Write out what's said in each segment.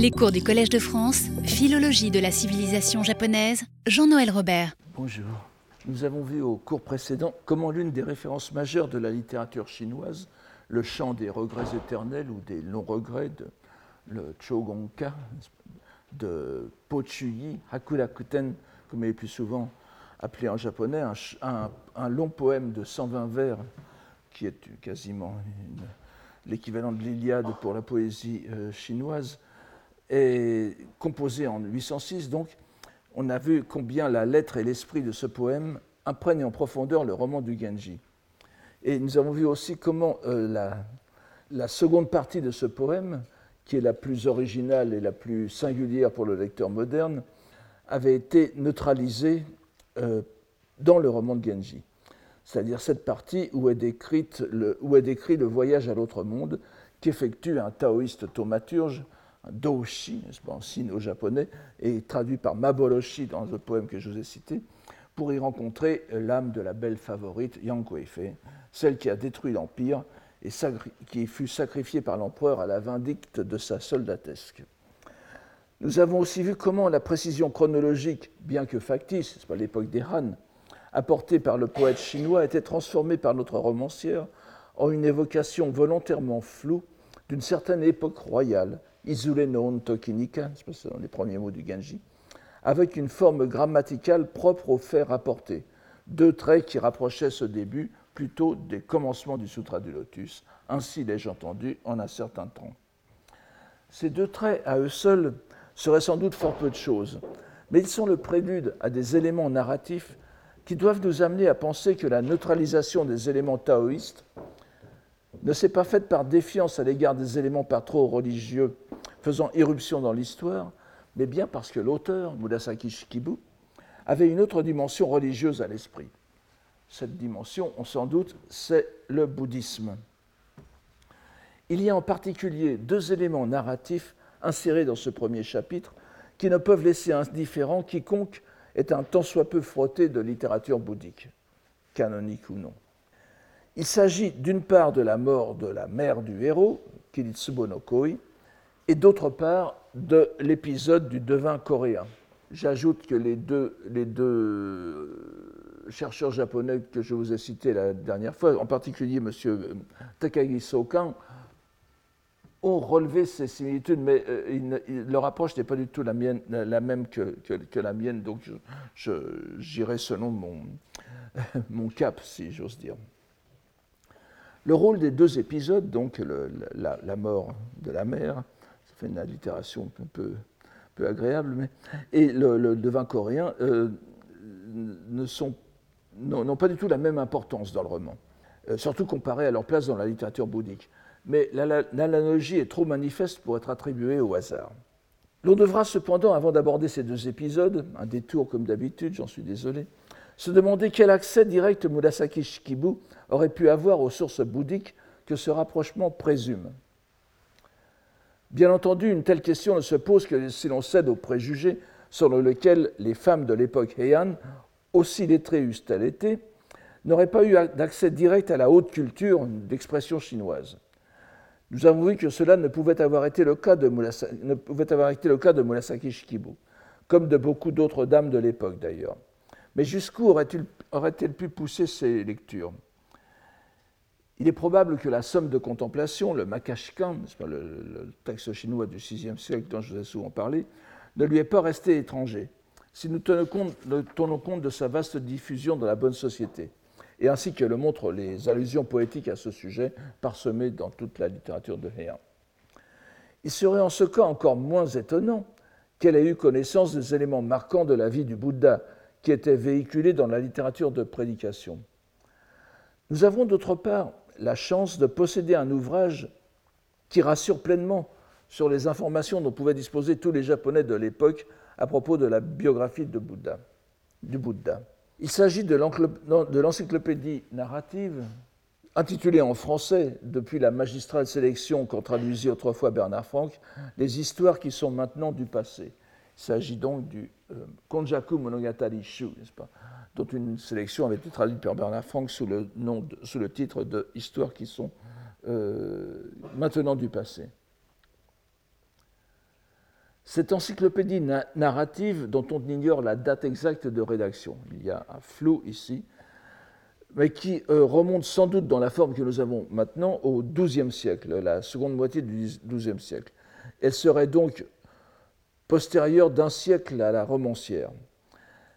Les cours du Collège de France, Philologie de la civilisation japonaise, Jean-Noël Robert. Bonjour. Nous avons vu au cours précédent comment l'une des références majeures de la littérature chinoise, le chant des regrets éternels ou des longs-regrets, de, le Chogonka de Po Chuyi, Hakurakuten, comme il est plus souvent appelé en japonais, un, long poème de 120 vers qui est quasiment l'équivalent de l'Iliade pour la poésie euh, chinoise, est composé en 806. Donc, on a vu combien la lettre et l'esprit de ce poème imprègnent en profondeur le roman du Genji. Et nous avons vu aussi comment euh, la, seconde partie de ce poème, qui est la plus originale et la plus singulière pour le lecteur moderne, avait été neutralisée euh, dans le roman de Genji. C'est-à-dire cette partie où est, décrite le, où est décrit le voyage à l'autre monde qu'effectue un taoïste thaumaturge Doshi, en sino-japonais, et traduit par Maboroshi dans le poème que je vous ai cité, pour y rencontrer l'âme de la belle favorite Yang celle qui a détruit l'Empire et qui fut sacrifiée par l'empereur à la vindicte de sa soldatesque. Nous avons aussi vu comment la précision chronologique, bien que factice, c'est pas l'époque des Han, apportée par le poète chinois était transformée par notre romancière en une évocation volontairement floue d'une certaine époque royale, Isule no Tokinika, c'est dans les premiers mots du Genji, avec une forme grammaticale propre au fait rapporté, deux traits qui rapprochaient ce début plutôt des commencements du Sutra du Lotus. Ainsi l'ai-je entendu en un certain temps. Ces deux traits, à eux seuls, seraient sans doute fort peu de choses, mais ils sont le prélude à des éléments narratifs qui doivent nous amener à penser que la neutralisation des éléments taoïstes ne s'est pas faite par défiance à l'égard des éléments pas trop religieux faisant irruption dans l'histoire, mais bien parce que l'auteur, Murasaki Shikibu, avait une autre dimension religieuse à l'esprit. Cette dimension, on s'en doute, c'est le bouddhisme. Il y a en particulier deux éléments narratifs insérés dans ce premier chapitre qui ne peuvent laisser indifférent quiconque est un tant soit peu frotté de littérature bouddhique, canonique ou non. Il s'agit d'une part de la mort de la mère du héros, Kiritsubo no Koi, et d'autre part de l'épisode du devin coréen. J'ajoute que les deux, deux chercheurs japonais que je vous ai cités la dernière fois, en particulier M. Takagi Sokan, ont relevé ces similitudes, mais euh, leur approche n'est pas du tout la, même que, la mienne, donc j'irai selon mon, cap, si j'ose dire. Le rôle des deux épisodes, donc la, mort de la mère fait une allitération un peu, peu agréable, mais, et le, devin coréen euh, n'ont pas du tout la même importance dans le roman, euh, surtout comparé à leur place dans la littérature bouddhique. Mais l'analogie est trop manifeste pour être attribuée au hasard. L'on devra cependant, avant d'aborder ces deux épisodes, un détour comme d'habitude, j'en suis désolé, se demander quel accès direct Murasaki Shikibu aurait pu avoir aux sources bouddhiques que ce rapprochement présume. Bien entendu, une telle question ne se pose que si l'on cède aux préjugés selon lesquels les femmes de l'époque Heian, aussi lettrées eussent-elles été, n'auraient pas eu d'accès direct à la haute culture d'expression chinoise. Nous avons vu que cela ne pouvait avoir été le cas de, Murasaki Shikibu, comme de beaucoup d'autres dames de l'époque d'ailleurs. Mais jusqu'où aurait-elle pu pousser ces lectures? Il est probable que la somme de contemplation, le Makashkan, le, texte chinois du VIe siècle dont je vous ai souvent parlé, ne lui est pas resté étranger, si nous tenons compte, tenons compte de sa vaste diffusion dans la bonne société, et ainsi que le montrent les allusions poétiques à ce sujet parsemées dans toute la littérature de Heian. Il serait en ce cas encore moins étonnant qu'elle ait eu connaissance des éléments marquants de la vie du Bouddha qui étaient véhiculés dans la littérature de prédication. Nous avons d'autre part la chance de posséder un ouvrage qui rassure pleinement sur les informations dont pouvaient disposer tous les Japonais de l'époque à propos de la biographie de Bouddha, du Bouddha. Il s'agit de l'encyclopédie narrative, intitulée en français, depuis la magistrale sélection qu'en traduisit autrefois Bernard Franck, les histoires qui sont maintenant du passé. Il s'agit donc du euh, Konjaku Monogatari Shu, n'est-ce pas? Dont une sélection avait été traduite par Bernard Franck sous le, nom sous le titre de Histoires qui sont euh, maintenant du passé. Cette encyclopédie narrative dont on ignore la date exacte de rédaction, il y a un flou ici, mais qui euh, remonte sans doute dans la forme que nous avons maintenant au XIIe siècle, la seconde moitié du XIIe siècle. Elle serait donc postérieure d'un siècle à la romancière.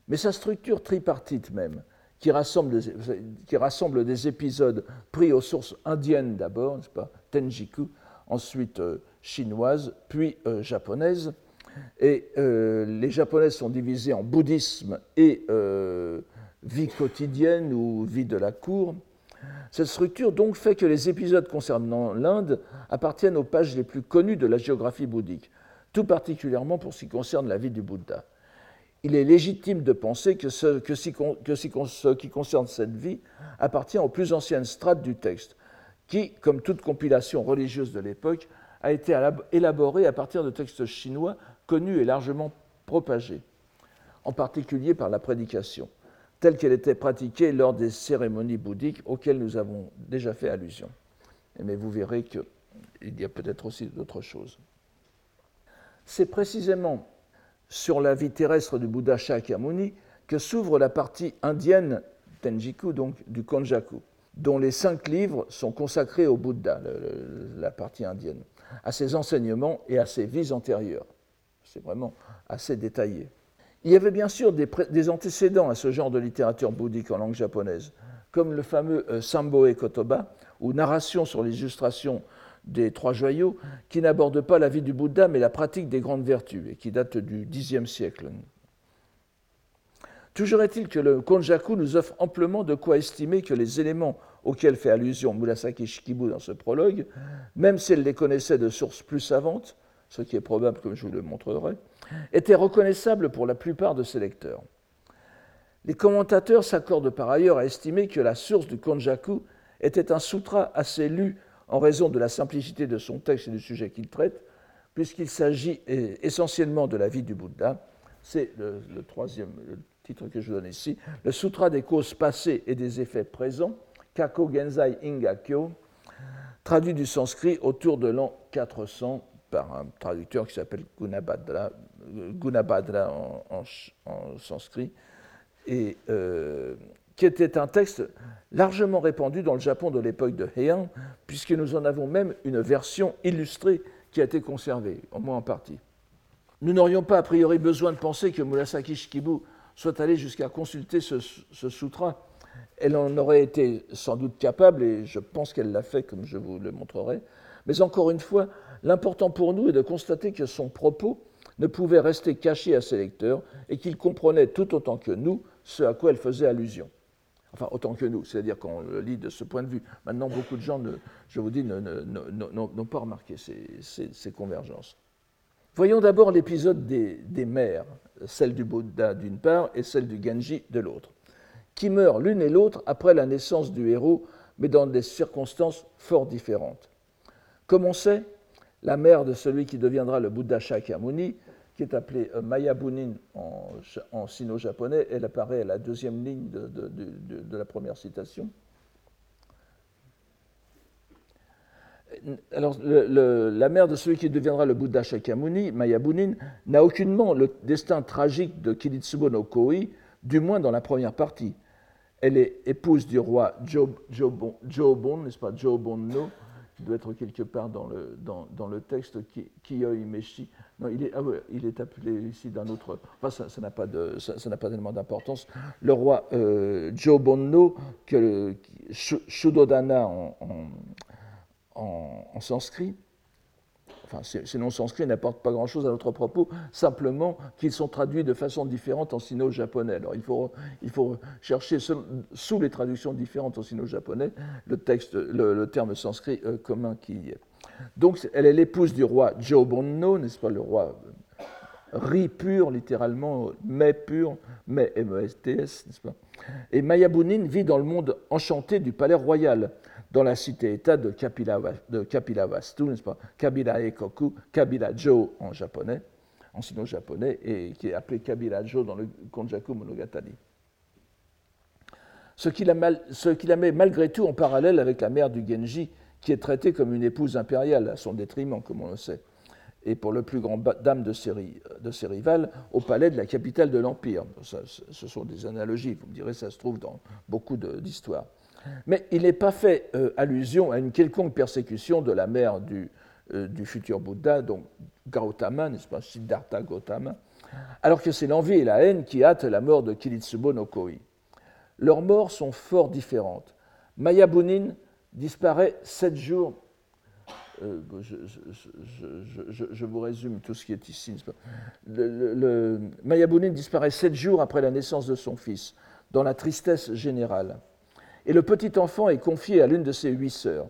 Mais sa structure tripartite même, qui rassemble, des, qui rassemble des épisodes pris aux sources indiennes d'abord, pas, Tenjiku, ensuite euh, chinoises, puis euh, japonaises, et les japonaises sont divisées en bouddhisme et vie quotidienne ou vie de la cour. Cette structure donc fait que les épisodes concernant l'Inde appartiennent aux pages les plus connues de la géographie bouddhique, tout particulièrement pour ce qui concerne la vie du Bouddha. Il est légitime de penser que ce, qui concerne cette vie appartient aux plus anciennes strates du texte, qui, comme toute compilation religieuse de l'époque, a été élaborée à partir de textes chinois connus et largement propagés, en particulier par la prédication telle qu'elle était pratiquée lors des cérémonies bouddhiques auxquelles nous avons déjà fait allusion. Mais vous verrez qu'il y a peut-être aussi d'autres choses. C'est précisément sur la vie terrestre du Bouddha Shakyamuni que s'ouvre la partie indienne Tenjiku, donc du Konjaku, dont les cinq livres sont consacrés au Bouddha, la partie indienne, à ses enseignements et à ses vies antérieures. C'est vraiment assez détaillé. Il y avait bien sûr des, antécédents à ce genre de littérature bouddhique en langue japonaise, comme le fameux euh, Samboe Kotoba, ou narration sur l'illustration des trois joyaux, qui n'aborde pas la vie du Bouddha, mais la pratique des grandes vertus, et qui date du Xe siècle. Toujours est-il que le Konjaku nous offre amplement de quoi estimer que les éléments auxquels fait allusion Murasaki Shikibu dans ce prologue, même si elle les connaissait de sources plus savantes, ce qui est probable comme je vous le montrerai, était reconnaissable pour la plupart de ses lecteurs. Les commentateurs s'accordent par ailleurs à estimer que la source du Konjaku était un sutra assez lu en raison de la simplicité de son texte et du sujet qu'il traite, puisqu'il s'agit essentiellement de la vie du Bouddha. C'est le, troisième titre que je donne ici, le Sutra des causes passées et des effets présents, Kako Genzai Inga Kyo, traduit du sanskrit autour de l'an 400 par un traducteur qui s'appelle Gunabhadra, en, sanskrit, euh, qui était un texte largement répandu dans le Japon de l'époque de Heian, puisque nous en avons même une version illustrée qui a été conservée, au moins en partie. Nous n'aurions pas a priori besoin de penser que Murasaki Shikibu soit allé jusqu'à consulter ce, ce, sutra. Elle en aurait été sans doute capable, et je pense qu'elle l'a fait, comme je vous le montrerai. Mais encore une fois, l'important pour nous est de constater que son propos ne pouvait rester caché à ses lecteurs et qu'il comprenait tout autant que nous ce à quoi elle faisait allusion. Enfin, autant que nous, c'est-à-dire qu'on le lit de ce point de vue. Maintenant, beaucoup de gens, je vous dis, n'ont pas remarqué ces, convergences. Voyons d'abord l'épisode des, des, mères, celle du Bouddha d'une part et celle du Genji de l'autre, qui meurent l'une et l'autre après la naissance du héros, mais dans des circonstances fort différentes. Comme on sait, la mère de celui qui deviendra le Bouddha Shakyamuni, qui est appelé euh, Maya Bunin en, sino-japonais, elle apparaît à la deuxième ligne de, la première citation. Alors, la mère de celui qui deviendra le Bouddha Shakyamuni, Maya Bunin, n'a aucunement le destin tragique de Kiritsubo no Koi, du moins dans la première partie. Elle est épouse du roi Jobon, n'est-ce pas, Jobon no, doit être quelque part dans le, dans, le texte, Kiyoi Meshi. Non, il est, ah il est appelé ici d'un autre. Enfin, ça n'a pas, ça, pas tellement d'importance. Le roi euh, Jobonno, Shudodana en, en sanskrit, enfin, ces noms sanscrits n'apportent pas grand-chose à notre propos, simplement qu'ils sont traduits de façon différente en sino-japonais. Alors il faut, chercher sous les traductions différentes en sino-japonais le, texte, le, terme sanskrit euh, commun qui y est. Donc elle est l'épouse du roi Jobonno, n'est-ce pas, le roi euh, riz pur, littéralement, mais pur, mais M-E-S-T-S, n'est-ce pas? Et Mayabunin vit dans le monde enchanté du palais royal, dans la cité-État de, de Kapilavastu, n'est-ce pas? Kabila Kabila Jo en japonais, en sino-japonais, et qui est appelé Kabila Jo dans le Konjaku Monogatari. Ce qui, la met malgré tout en parallèle avec la mère du Genji, qui est traitée comme une épouse impériale, à son détriment, comme on le sait. et pour le plus grand dame de ses rivales au palais de la capitale de l'Empire. Ce sont des analogies, vous me direz, ça se trouve dans beaucoup d'histoires. Mais il n'est pas fait euh, allusion à une quelconque persécution de la mère du, euh, du futur Bouddha, donc Gautama, n'est-ce pas, Siddhartha Gautama, alors que c'est l'envie et la haine qui hâtent la mort de Kiritsubo no Koi. Leurs morts sont fort différentes. Mayabunin disparaît sept jours euh, je, vous résume tout ce qui est ici. Le, disparaît sept jours après la naissance de son fils, dans la tristesse générale. Et le petit enfant est confié à l'une de ses huit sœurs.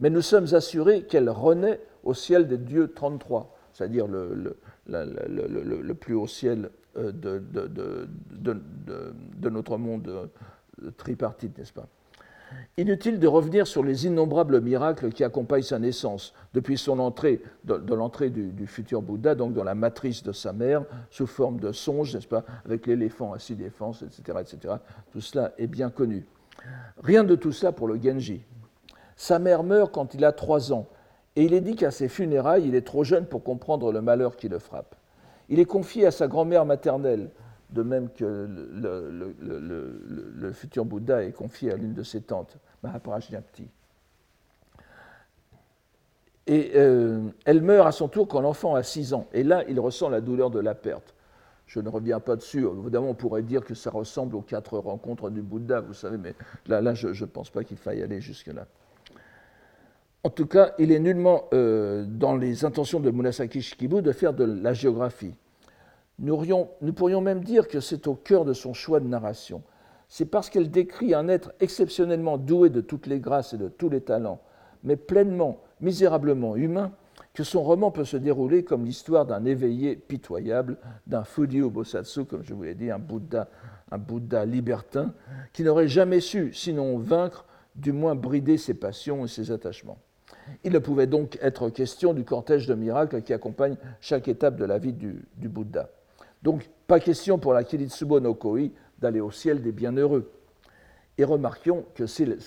Mais nous sommes assurés qu'elle renaît au ciel des dieux 33, c'est-à-dire le, plus haut ciel euh, de, de notre monde euh, tripartite, n'est-ce pas? Inutile de revenir sur les innombrables miracles qui accompagnent sa naissance, depuis son entrée, de, l'entrée du, futur Bouddha, donc dans la matrice de sa mère, sous forme de songe, n'est-ce pas, avec l'éléphant à six défenses, etc., etc. Tout cela est bien connu. Rien de tout ça pour le Genji. Sa mère meurt quand il a trois ans, et il est dit qu'à ses funérailles, il est trop jeune pour comprendre le malheur qui le frappe. Il est confié à sa grand-mère maternelle, de même que le, futur Bouddha est confié à l'une de ses tantes, Mahaprajnapti. Et euh, elle meurt à son tour quand l'enfant a 6 ans. Et là, il ressent la douleur de la perte. Je ne reviens pas dessus. Évidemment, on pourrait dire que ça ressemble aux quatre rencontres du Bouddha, vous savez, mais là, je ne pense pas qu'il faille aller jusque-là. En tout cas, il est nullement euh, dans les intentions de Munasaki Shikibu de faire de la géographie. Nous, pourrions même dire que c'est au cœur de son choix de narration. C'est parce qu'elle décrit un être exceptionnellement doué de toutes les grâces et de tous les talents, mais pleinement, misérablement humain, que son roman peut se dérouler comme l'histoire d'un éveillé pitoyable, d'un Fudio Bosatsu, comme je vous l'ai dit, un Bouddha, un Bouddha libertin, qui n'aurait jamais su, sinon vaincre, du moins brider ses passions et ses attachements. Il ne pouvait donc être question du cortège de miracles qui accompagne chaque étape de la vie du Bouddha. Donc, pas question pour la Kiritsubo no Koi d'aller au ciel des bienheureux. Et remarquions que s'il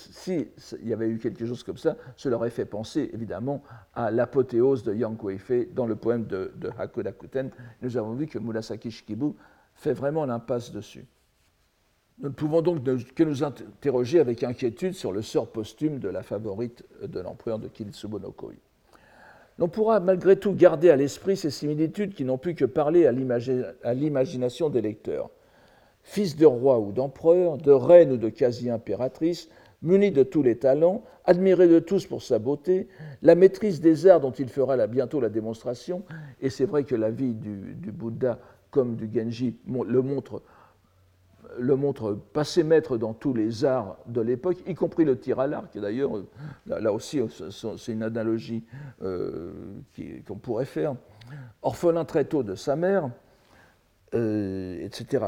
y avait eu quelque chose comme ça, cela aurait fait penser évidemment à l'apothéose de Yang Kuei-fei dans le poème de, de Hakodakuten. Nous avons vu que Murasaki Shikibu fait vraiment l'impasse dessus. Nous ne pouvons donc que nous interroger avec inquiétude sur le sort posthume de la favorite de l'empereur de Kiritsubo no Koi. Pourra malgré tout garder à l'esprit ces similitudes qui n'ont pu que parler à l'imagination des lecteurs. Fils de roi ou d'empereur, de reine ou de quasi-impératrice, muni de tous les talents, admiré de tous pour sa beauté, la maîtrise des arts dont il fera bientôt la démonstration, et c'est vrai que la vie du, Bouddha comme du Genji le montre le montre passé maître dans tous les arts de l'époque, y compris le tir à l'arc. D'ailleurs, là, aussi, c'est une analogie euh, qu'on pourrait faire. Orphelin très tôt de sa mère, euh, etc.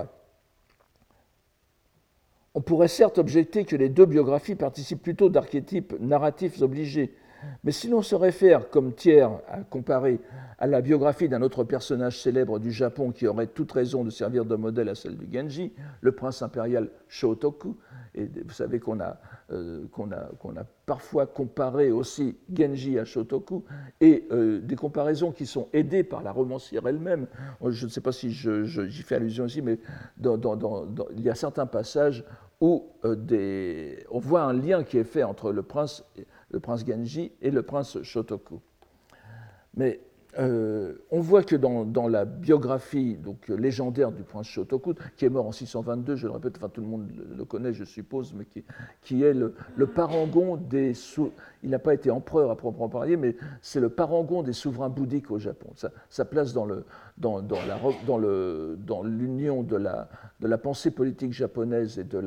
On pourrait certes objecter que les deux biographies participent plutôt d'archétypes narratifs obligés, mais si l'on se réfère comme tiers à comparer à la biographie d'un autre personnage célèbre du Japon qui aurait toute raison de servir de modèle à celle du Genji, le prince impérial Shotoku, et vous savez qu'on a, euh, a, a, parfois comparé aussi Genji à Shotoku, et euh, des comparaisons qui sont aidées par la romancière elle-même. Je ne sais pas si j'y fais allusion ici, mais il y a certains passages où euh, des, on voit un lien qui est fait entre le prince le prince Genji et le prince Shotoku. Mais euh, on voit que dans, la biographie donc, légendaire du prince Shotoku, qui est mort en 622, je le répète, enfin tout le monde le connaît, je suppose, mais qui, est le, parangon des. Il n'a pas été empereur à proprement parler, mais c'est le parangon des souverains bouddhiques au Japon. Sa, place dans l'union dans, dans, de, la, pensée politique japonaise et de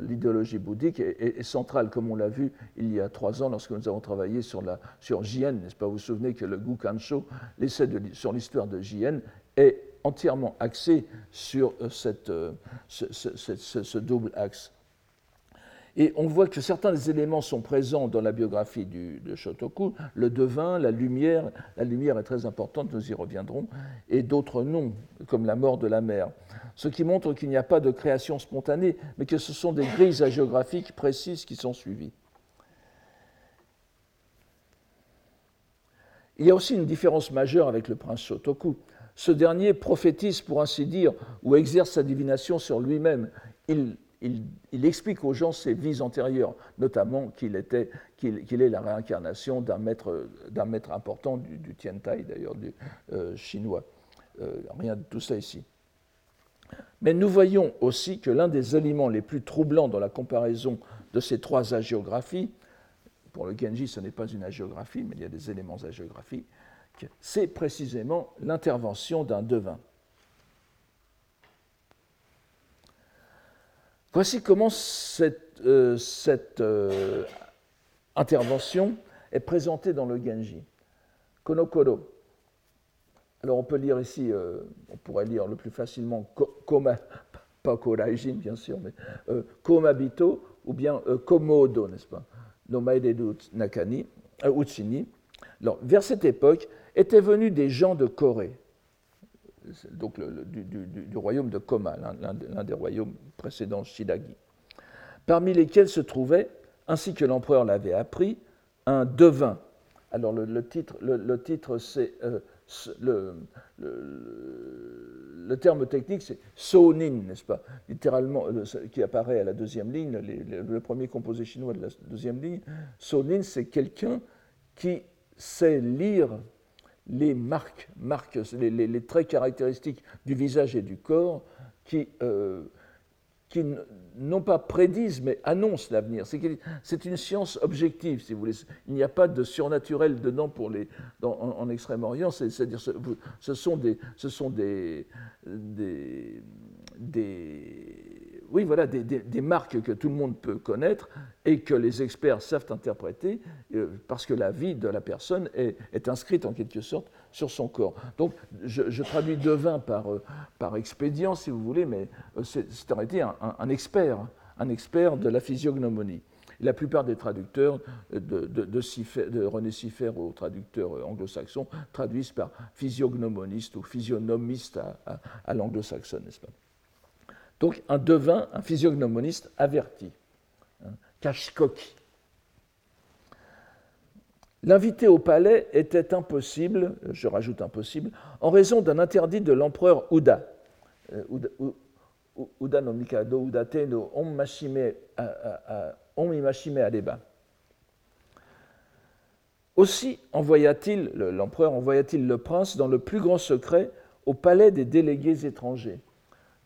l'idéologie bouddhique est, centrale, comme on l'a vu il y a trois ans lorsque nous avons travaillé sur, la, n'est-ce pas? Vous vous souvenez que le Gukansho, l'essai sur l'histoire de Jien, est entièrement axé sur euh, euh, ce, double axe. Et on voit que certains des éléments sont présents dans la biographie de Shotoku, le devin, la lumière, la lumière est très importante, nous y reviendrons, et d'autres non, comme la mort de la mère ce qui montre qu'il n'y a pas de création spontanée, mais que ce sont des grilles géographiques précises qui sont suivies. Il y a aussi une différence majeure avec le prince Shotoku. Ce dernier prophétise, pour ainsi dire, ou exerce sa divination sur lui-même. Il, explique aux gens ses vies antérieures, notamment qu'il est la réincarnation d'un maître, important du, du Tiantai, d'ailleurs, du euh, chinois. Euh, rien de tout ça ici. Mais nous voyons aussi que l'un des éléments les plus troublants dans la comparaison de ces trois hagiographies, pour le Genji ce n'est pas une hagiographie, mais il y a des éléments hagiographiques, c'est précisément l'intervention d'un devin. Voici comment cette, euh, euh, intervention est présentée dans le Genji. Konokoro, alors on peut lire ici, euh, on pourrait lire le plus facilement Koma, pas Koraijin bien sûr, mais Komabito ou bien Komodo, n'est-ce pas? Nomaededu Nakani, Uchini. Alors, vers cette époque étaient venus des gens de Corée, donc du, royaume de Koma, l'un des royaumes précédents Shidagi, parmi lesquels se trouvait, ainsi que l'empereur l'avait appris, un devin. Alors le, titre, le c'est le, le, terme technique, c'est sonin, n'est-ce pas? Littéralement, qui apparaît à la deuxième ligne, le premier composé chinois de la deuxième ligne. Sonin, c'est quelqu'un qui sait lire les marques, marques les, traits caractéristiques du visage et du corps, qui euh, qui non pas prédisent, mais annoncent l'avenir. C'est une science objective, si vous voulez. Il n'y a pas de surnaturel dedans pour les, en, Extrême-Orient. C'est-à-dire, ce, ce, sont des, ce sont des, des, des oui, voilà, des, marques que tout le monde peut connaître et que les experts savent interpréter, euh, parce que la vie de la personne est, inscrite en quelque sorte sur son corps. Donc, je, traduis devin par, euh, par expédient, si vous voulez, mais euh, c'est en réalité un, expert, un expert de la physiognomonie. La plupart des traducteurs de, René Siffert aux traducteurs anglo-saxons traduisent par physiognomoniste ou physionomiste à, à, l'anglo-saxonne, n'est-ce pas? Donc un devin, un physiognomoniste averti, hein. L'inviter au palais était impossible, je rajoute impossible, en raison d'un interdit de l'empereur Uda. Euh, Uda no Mikado, Udate no Onmashime Adeba. Aussi envoya-t-il, l'empereur envoya-t-il le prince dans le plus grand secret au palais des délégués étrangers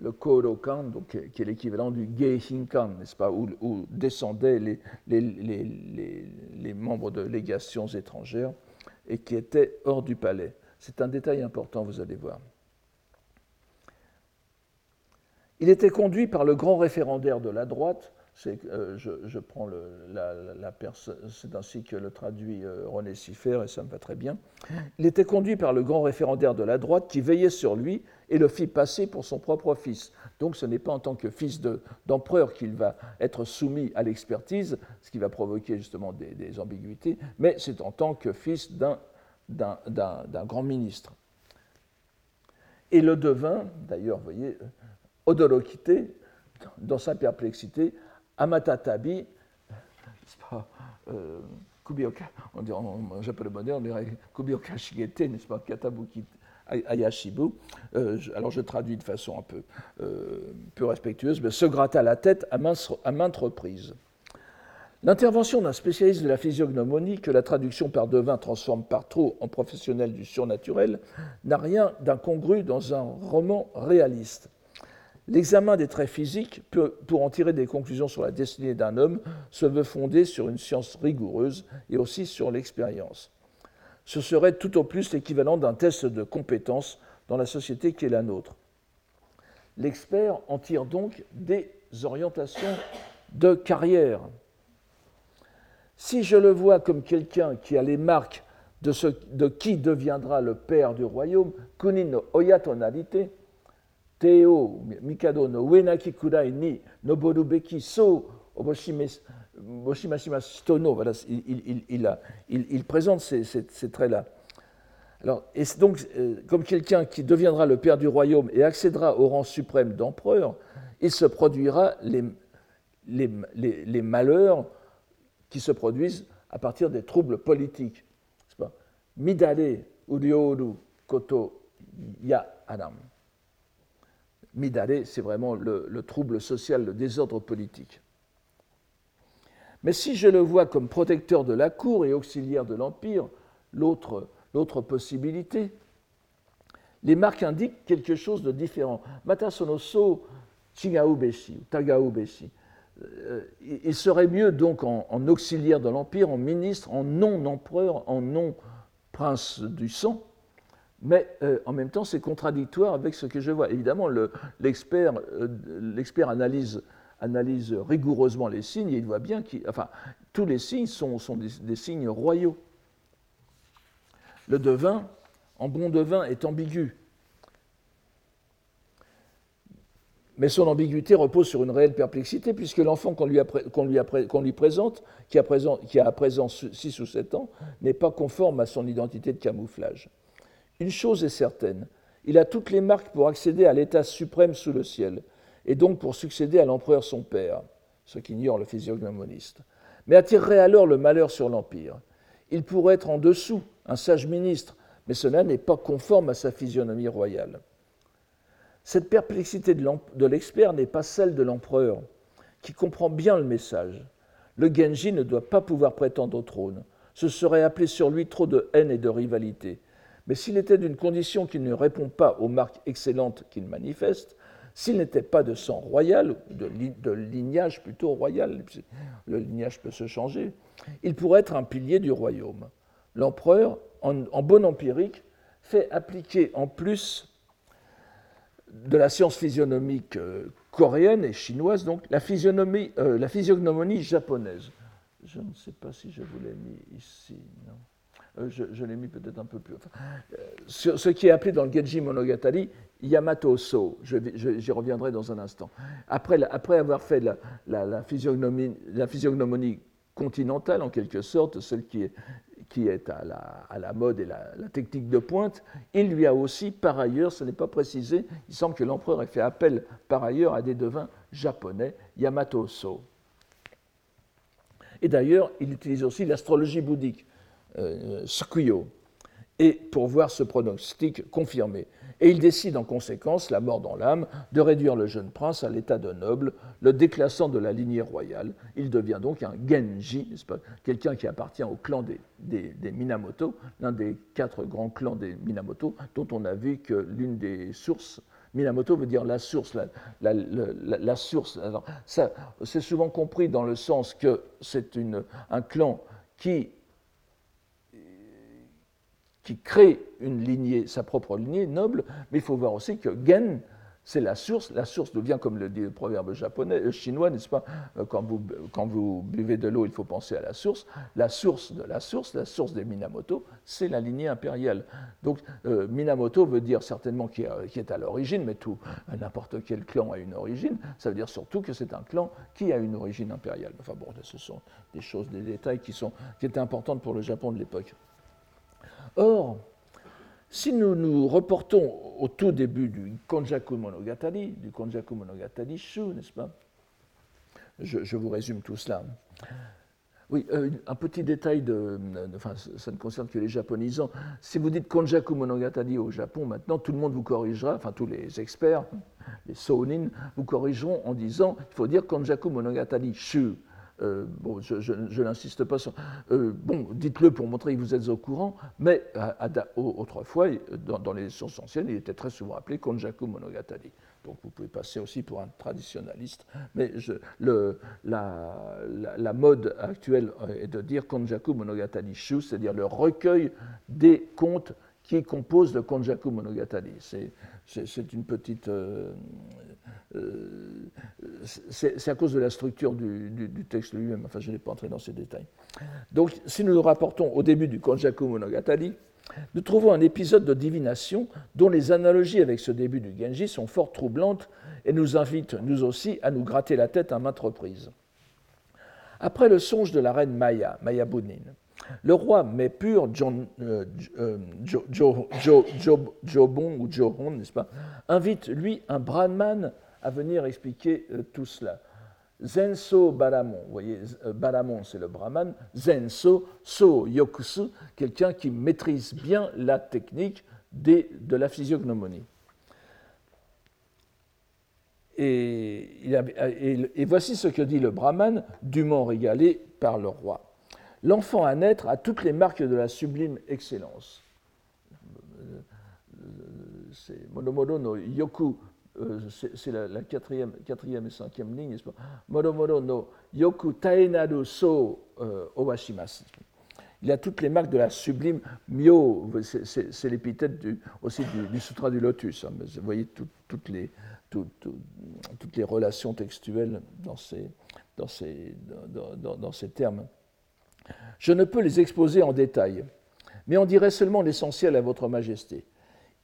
le Korokan, donc, qui est l'équivalent du Geihinkan, n'est-ce pas, où, descendaient les, les, membres de légations étrangères et qui étaient hors du palais. C'est un détail important, vous allez voir. Il était conduit par le grand référendaire de la droite, euh, je, prends la, personne, c'est ainsi que le traduit euh, René Siffert, et ça me va très bien. Il était conduit par le grand référendaire de la droite qui veillait sur lui et le fit passer pour son propre fils. Donc ce n'est pas en tant que fils d'empereur qu'il va être soumis à l'expertise, ce qui va provoquer justement des, ambiguïtés, mais c'est en tant que fils d'un grand ministre. Et le devin, d'ailleurs, vous voyez, Odorokite, dans sa perplexité, Amatatabi, pas, euh, Kubioka, on dirait en, on dirait Kubioka Shigete, n'est-ce pas, Katabuki Ayashibu. Euh, alors je traduis de façon un peu, euh, peu respectueuse, mais se gratta la tête à à maintes reprises. L'intervention d'un spécialiste de la physiognomonie, que la traduction par Devin transforme par trop en professionnel du surnaturel, n'a rien d'incongru dans un roman réaliste. L'examen des traits physiques, pour en tirer des conclusions sur la destinée d'un homme, se veut fonder sur une science rigoureuse et aussi sur l'expérience. Ce serait tout au plus l'équivalent d'un test de compétence dans la société qui est la nôtre. L'expert en tire donc des orientations de carrière. Si je le vois comme quelqu'un qui a les marques de, qui deviendra le père du royaume, kunin Teo, Mikado no Uenaki Kurai ni Noboru Beki So Oboshimashima voilà, il, présente ces, traits-là. Alors, et donc, euh, comme quelqu'un qui deviendra le père du royaume et accédera au rang suprême d'empereur, il se produira les, les, malheurs qui se produisent à partir des troubles politiques. Midare urioru koto ya adam. Midare, c'est vraiment le, le trouble social, le désordre politique. Mais si je le vois comme protecteur de la cour et auxiliaire de l'Empire, l'autre possibilité, les marques indiquent quelque chose de différent. Mata sono so chigau beshi, tagau beshi. Euh, il serait mieux donc en, auxiliaire de l'Empire, en ministre, en non-empereur, en non-prince du sang, mais euh, en même temps c'est contradictoire avec ce que je vois. Évidemment, euh, l'expert analyse, analyse, rigoureusement les signes et il voit bien que enfin, tous les signes sont, des, signes royaux. Le devin, en bon devin, est ambigu. Mais son ambiguïté repose sur une réelle perplexité, puisque l'enfant qu'on lui, présente, qui a, qui a à présent 6 ou 7 ans, n'est pas conforme à son identité de camouflage. Une chose est certaine, il a toutes les marques pour accéder à l'état suprême sous le ciel, et donc pour succéder à l'empereur son père, ce qu'ignore le physiognomoniste. Mais attirerait alors le malheur sur l'Empire. Il pourrait être en dessous, un sage ministre, mais cela n'est pas conforme à sa physionomie royale. Cette perplexité de l'expert n'est pas celle de l'empereur, qui comprend bien le message. Le Genji ne doit pas pouvoir prétendre au trône. Ce serait appeler sur lui trop de haine et de rivalité. Mais s'il était d'une condition qui ne répond pas aux marques excellentes qu'il manifeste, s'il n'était pas de sang royal, de, lignage plutôt royal, le lignage peut se changer, il pourrait être un pilier du royaume. L'empereur, en, en bon empirique, fait appliquer en plus de la science physionomique euh, coréenne et chinoise, donc la, physionomie, euh, la physiognomonie japonaise. Je ne sais pas si je vous l'ai mis ici, non. Euh, je, l'ai mis peut-être un peu plus. Enfin, ce qui est appelé dans le Genji Monogatari Yamato So. J'y reviendrai dans un instant. Après, avoir fait la, physiognomie, continentale, en quelque sorte, celle qui est qui est à la, mode et la, technique de pointe, il lui a aussi, par ailleurs, ce n'est pas précisé, il semble que l'empereur ait fait appel par ailleurs à des devins japonais, Yamato So. Et d'ailleurs, il utilise aussi l'astrologie bouddhique, euh, et pour voir ce pronostic confirmé et il décide en conséquence, la mort dans l'âme, de réduire le jeune prince à l'état de noble, le déclassant de la lignée royale. Il devient donc un Genji, quelqu'un qui appartient au clan des, Minamoto, l'un des quatre grands clans des Minamoto, dont on a vu que l'une des sources Minamoto veut dire la source. La, source. c'est souvent compris dans le sens que c'est un clan qui qui crée une lignée, sa propre lignée noble, mais il faut voir aussi que Gen, c'est la source. La source devient, comme le dit le proverbe japonais, euh, chinois, n'est-ce pas euh, quand vous, buvez de l'eau, il faut penser à la source. La source de la source, la source des Minamoto, c'est la lignée impériale. Donc euh, Minamoto veut dire certainement qui, est à l'origine, mais tout n'importe quel clan a une origine. Ça veut dire surtout que c'est un clan qui a une origine impériale. Enfin bon, ce sont des choses, des détails qui, sont, qui étaient importantes pour le Japon de l'époque. Or, si nous nous reportons au tout début du Konjaku Monogatari, du Konjaku Monogatari Shu, n'est-ce pas? Je, vous résume tout cela. Oui, euh, un petit détail, de, enfin, ça ne concerne que les japonisants. Si vous dites Konjaku Monogatari au Japon, maintenant, tout le monde vous corrigera, enfin tous les experts, les Sonin, vous corrigeront en disant il faut dire Konjaku Monogatari Shu. Euh, bon, je, n'insiste pas sur. Euh, bon, dites-le pour montrer que vous êtes au courant, mais autrefois, dans, les sources anciennes, il était très souvent appelé Konjaku Monogatari. Donc vous pouvez passer aussi pour un traditionnaliste, mais le, la, mode actuelle est de dire Konjaku Monogatari Shu, c'est-à-dire le recueil des contes qui composent le Konjaku Monogatari. C'est une petite. Euh, euh, c'est à cause de la structure du, texte lui-même, enfin je n'ai pas entré dans ces détails. Donc si nous nous rapportons au début du Konjaku Monogatari, nous trouvons un épisode de divination dont les analogies avec ce début du Genji sont fort troublantes et nous invitent, nous aussi, à nous gratter la tête à maintes reprises. Après le songe de la reine Maya, Maya Bunin, le roi Mépur, John, euh, euh, Jobon ou Johon, n'est-ce pas, invite lui un brahman à venir expliquer euh, tout cela. Zenso Baramon, vous voyez, Baramon c'est le brahman, Zenso, So Yokusu, quelqu'un qui maîtrise bien la technique de la physiognomonie. Et, et, voici ce que dit le brahman, dûment régalé par le roi. L'enfant à naître a toutes les marques de la sublime excellence. C'est no Yoku euh, c'est la, quatrième, quatrième, et cinquième ligne, n'est-ce pas? No yoku taenaru so euh, owashimasu. Il a toutes les marques de la sublime myo, c'est l'épithète aussi du, Sutra du Lotus. Hein, vous voyez toutes, les, toutes les relations textuelles dans ces, dans, ces, dans ces termes. Je ne peux les exposer en détail, mais on dirait seulement l'essentiel à votre majesté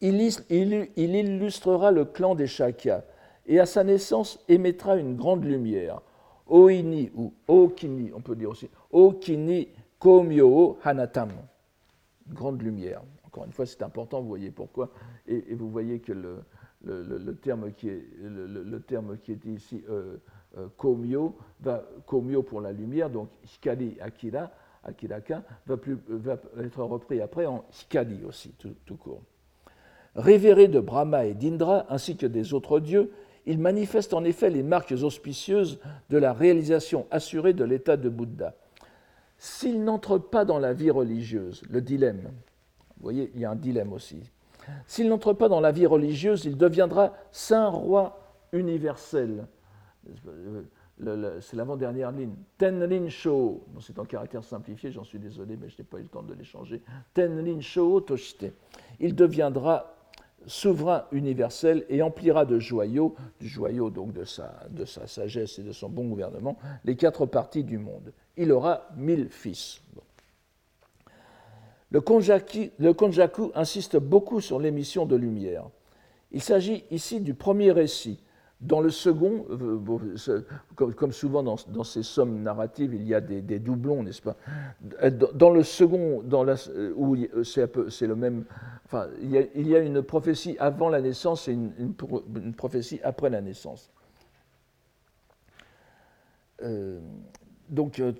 il, illustrera le clan des Shakyas et à sa naissance émettra une grande lumière. Oini ou Okini, on peut dire aussi Okini Komyo Hanatam. Grande lumière. Encore une fois, c'est important, vous voyez pourquoi. Et, vous voyez que le, terme qui est, ici euh, Komyo, va, Komyo pour la lumière, donc Hikari Akira, Akiraka, va, être repris après en Hikari aussi, tout court. Révéré de Brahma et d'Indra, ainsi que des autres dieux, il manifeste en effet les marques auspicieuses de la réalisation assurée de l'état de Bouddha. S'il n'entre pas dans la vie religieuse, le dilemme, vous voyez, il y a un dilemme aussi. S'il n'entre pas dans la vie religieuse, il deviendra saint roi universel. C'est l'avant-dernière ligne. Tenrin Sho, c'est en caractère simplifié, j'en suis désolé, mais je n'ai pas eu le temps de l'échanger. Tenrin Sho Toshite. Il deviendra souverain universel et emplira de joyaux, du joyau donc de sa, de sa sagesse et de son bon gouvernement, les quatre parties du monde. Il aura mille fils. Le, konjaku, insiste beaucoup sur l'émission de lumière. Il s'agit ici du premier récit. Dans le second, euh, comme souvent dans, ces sommes narratives, il y a des, doublons, n'est-ce pas? Dans le second, dans la, où c'est le même Enfin, il y, a, une prophétie avant la naissance et une, prophétie après la naissance. Euh, donc, euh,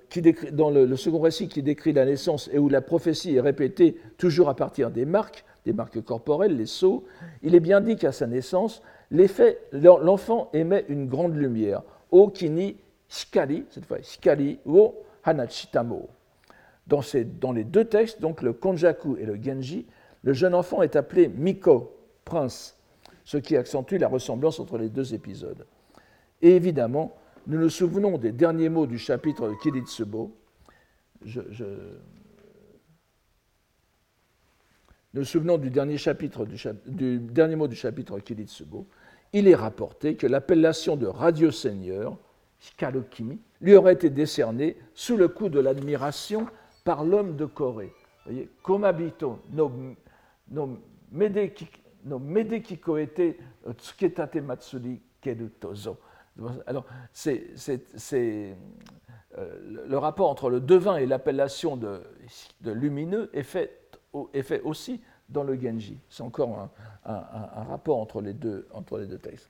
dans le, second récit qui décrit la naissance et où la prophétie est répétée toujours à partir des marques, des marques corporelles, les sceaux, il est bien dit qu'à sa naissance, l'enfant émet une grande lumière. O kini shikari, cette fois, shikari o hanachitamo. Dans, les deux textes, donc le Konjaku et le Genji, le jeune enfant est appelé Miko, prince, ce qui accentue la ressemblance entre les deux épisodes. Et évidemment, nous nous souvenons des derniers mots du chapitre de Kiritsubo. Nous nous souvenons du dernier, chapitre du, dernier mot du chapitre Kiritsubo. Il est rapporté que l'appellation de Radio Seigneur, Hikarokimi, lui aurait été décernée sous le coup de l'admiration par l'homme de Corée. Vous voyez, Komabito no no medeki, no medekiko ete tsuketate matsuri keru tozo. Alors, c'est, euh, le rapport entre le devin et l'appellation de, de, lumineux est fait, est fait, aussi dans le Genji. C'est encore un, rapport entre les deux, textes.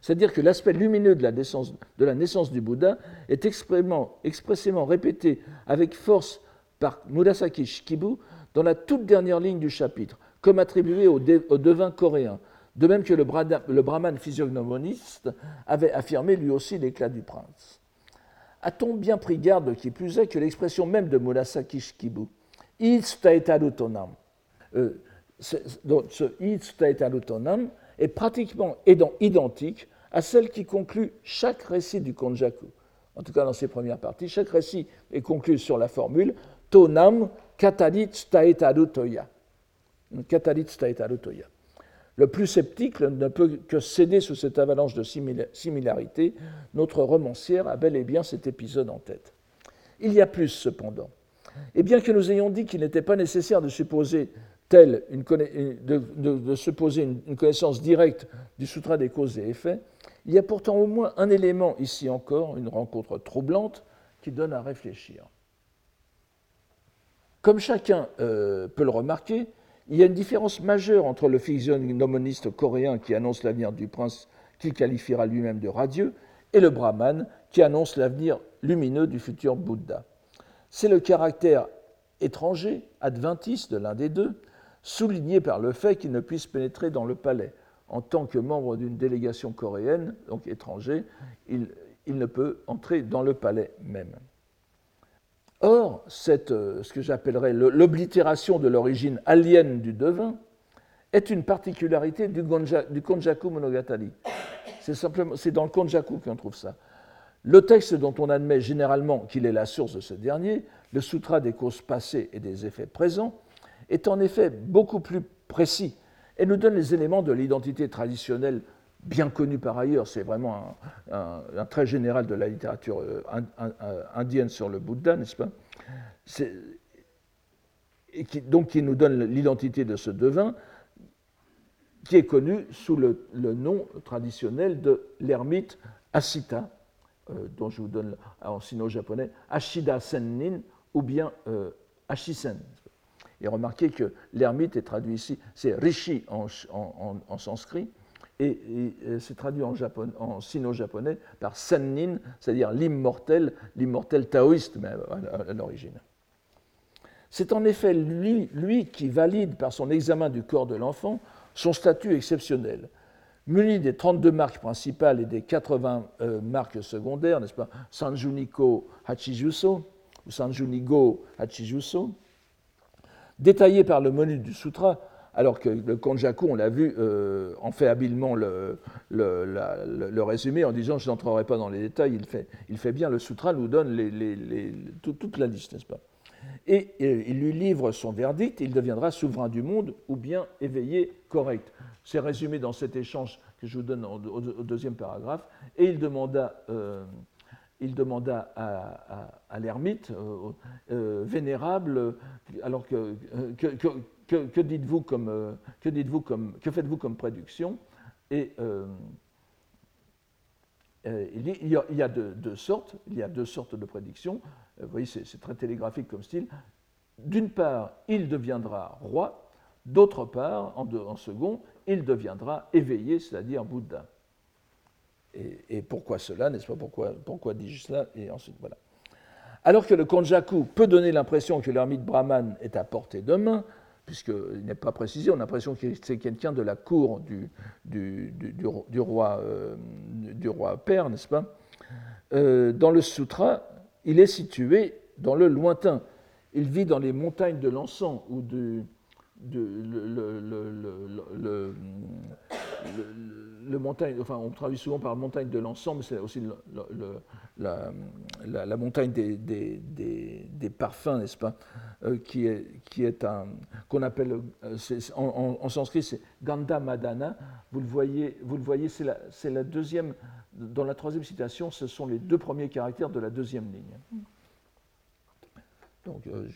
C'est-à-dire que l'aspect lumineux de la, naissance, du Bouddha est expressément, répété avec force par Murasaki Shikibu dans la toute dernière ligne du chapitre, comme attribué au, devin coréen, de même que le, brahman physiognomoniste avait affirmé lui aussi l'éclat du prince. A-t-on bien pris garde, qui plus est, que l'expression même de Murasaki Shikibu, euh, ce tonam est pratiquement identique à celle qui conclut chaque récit du Konjaku. En tout cas, dans ses premières parties, chaque récit est conclu sur la formule Tonam Katalit Toya. Le plus sceptique ne peut que céder sous cette avalanche de similarité. Notre romancière a bel et bien cet épisode en tête. Il y a plus cependant. Et bien que nous ayons dit qu'il n'était pas nécessaire de supposer telle de, supposer une, connaissance directe du sutra des causes et effets, il y a pourtant au moins un élément ici encore, une rencontre troublante, qui donne à réfléchir. Comme chacun euh, peut le remarquer, il y a une différence majeure entre le physiognomoniste coréen qui annonce l'avenir du prince qu'il qualifiera lui-même de radieux et le brahman qui annonce l'avenir lumineux du futur Bouddha. C'est le caractère étranger, adventiste de l'un des deux, souligné par le fait qu'il ne puisse pénétrer dans le palais. En tant que membre d'une délégation coréenne, donc étranger, il, ne peut entrer dans le palais même. Or, cette, euh, ce que j'appellerais l'oblitération de l'origine alien du devin est une particularité du, du Konjaku Monogatari. C'est dans le Konjaku qu'on trouve ça. Le texte dont on admet généralement qu'il est la source de ce dernier, le Sutra des causes passées et des effets présents, est en effet beaucoup plus précis et nous donne les éléments de l'identité traditionnelle bien connue par ailleurs. C'est vraiment un, trait général de la littérature euh, indienne sur le Bouddha, n'est-ce pas? Et donc qui nous donne l'identité de ce devin, qui est connu sous le, nom traditionnel de l'ermite Asita, euh, dont je vous donne en sino-japonais Ashida Sennin ou bien euh, Ashisen. Et remarquez que l'ermite est traduit ici, c'est Rishi en, sanskrit, et, c'est traduit en, en sino-japonais par Sennin, c'est-à-dire l'immortel, l'immortel taoïste même à l'origine. C'est en effet lui, lui qui valide par son examen du corps de l'enfant son statut exceptionnel. Muni des 32 marques principales et des 80 euh, marques secondaires, n'est-ce pas, Sanjuniko Hachijuso, ou Sanjunigo Hachijuso, détaillé par le menu du sutra, alors que le Konjaku, on l'a vu, euh, en fait habilement le, le, résumé en disant je n'entrerai pas dans les détails, il fait, il fait bien, le sutra nous donne les, toute la liste, n'est-ce pas? Et, il lui livre son verdict, il deviendra souverain du monde ou bien éveillé correct. C'est résumé dans cet échange que je vous donne au, deuxième paragraphe. Et il demanda, euh, il demanda à, l'ermite euh, euh, vénérable, alors que, dites-vous comme, que faites-vous comme prédiction? Et il, y a, deux, sortes, il y a deux sortes de prédictions. Vous voyez, c'est très télégraphique comme style. D'une part, il deviendra roi, d'autre part, en, second, il deviendra éveillé, c'est-à-dire Bouddha. Et, pourquoi cela, n'est-ce pas? Pourquoi, pourquoi dis-je cela? Et ensuite, voilà. Alors que le Konjaku peut donner l'impression que l'ermite brahman est à portée de main, puisqu'il n'est pas précisé, on a l'impression que c'est quelqu'un de la cour du, du, du, roi, euh, du roi père, n'est-ce pas? Euh, Dans le sutra, il est situé dans le lointain. Il vit dans les montagnes de l'encens ou de, le, le, montagne, enfin on traduit souvent par montagne de mais c'est aussi la, montagne des, parfums, n'est-ce pas, euh, qui, est, qui est un qu'on appelle euh, en, sanskrit c'est Gandha Madana. Vous le voyez, vous le voyez, c'est la, deuxième dans la troisième citation, ce sont les deux premiers caractères de la deuxième ligne. Donc, euh,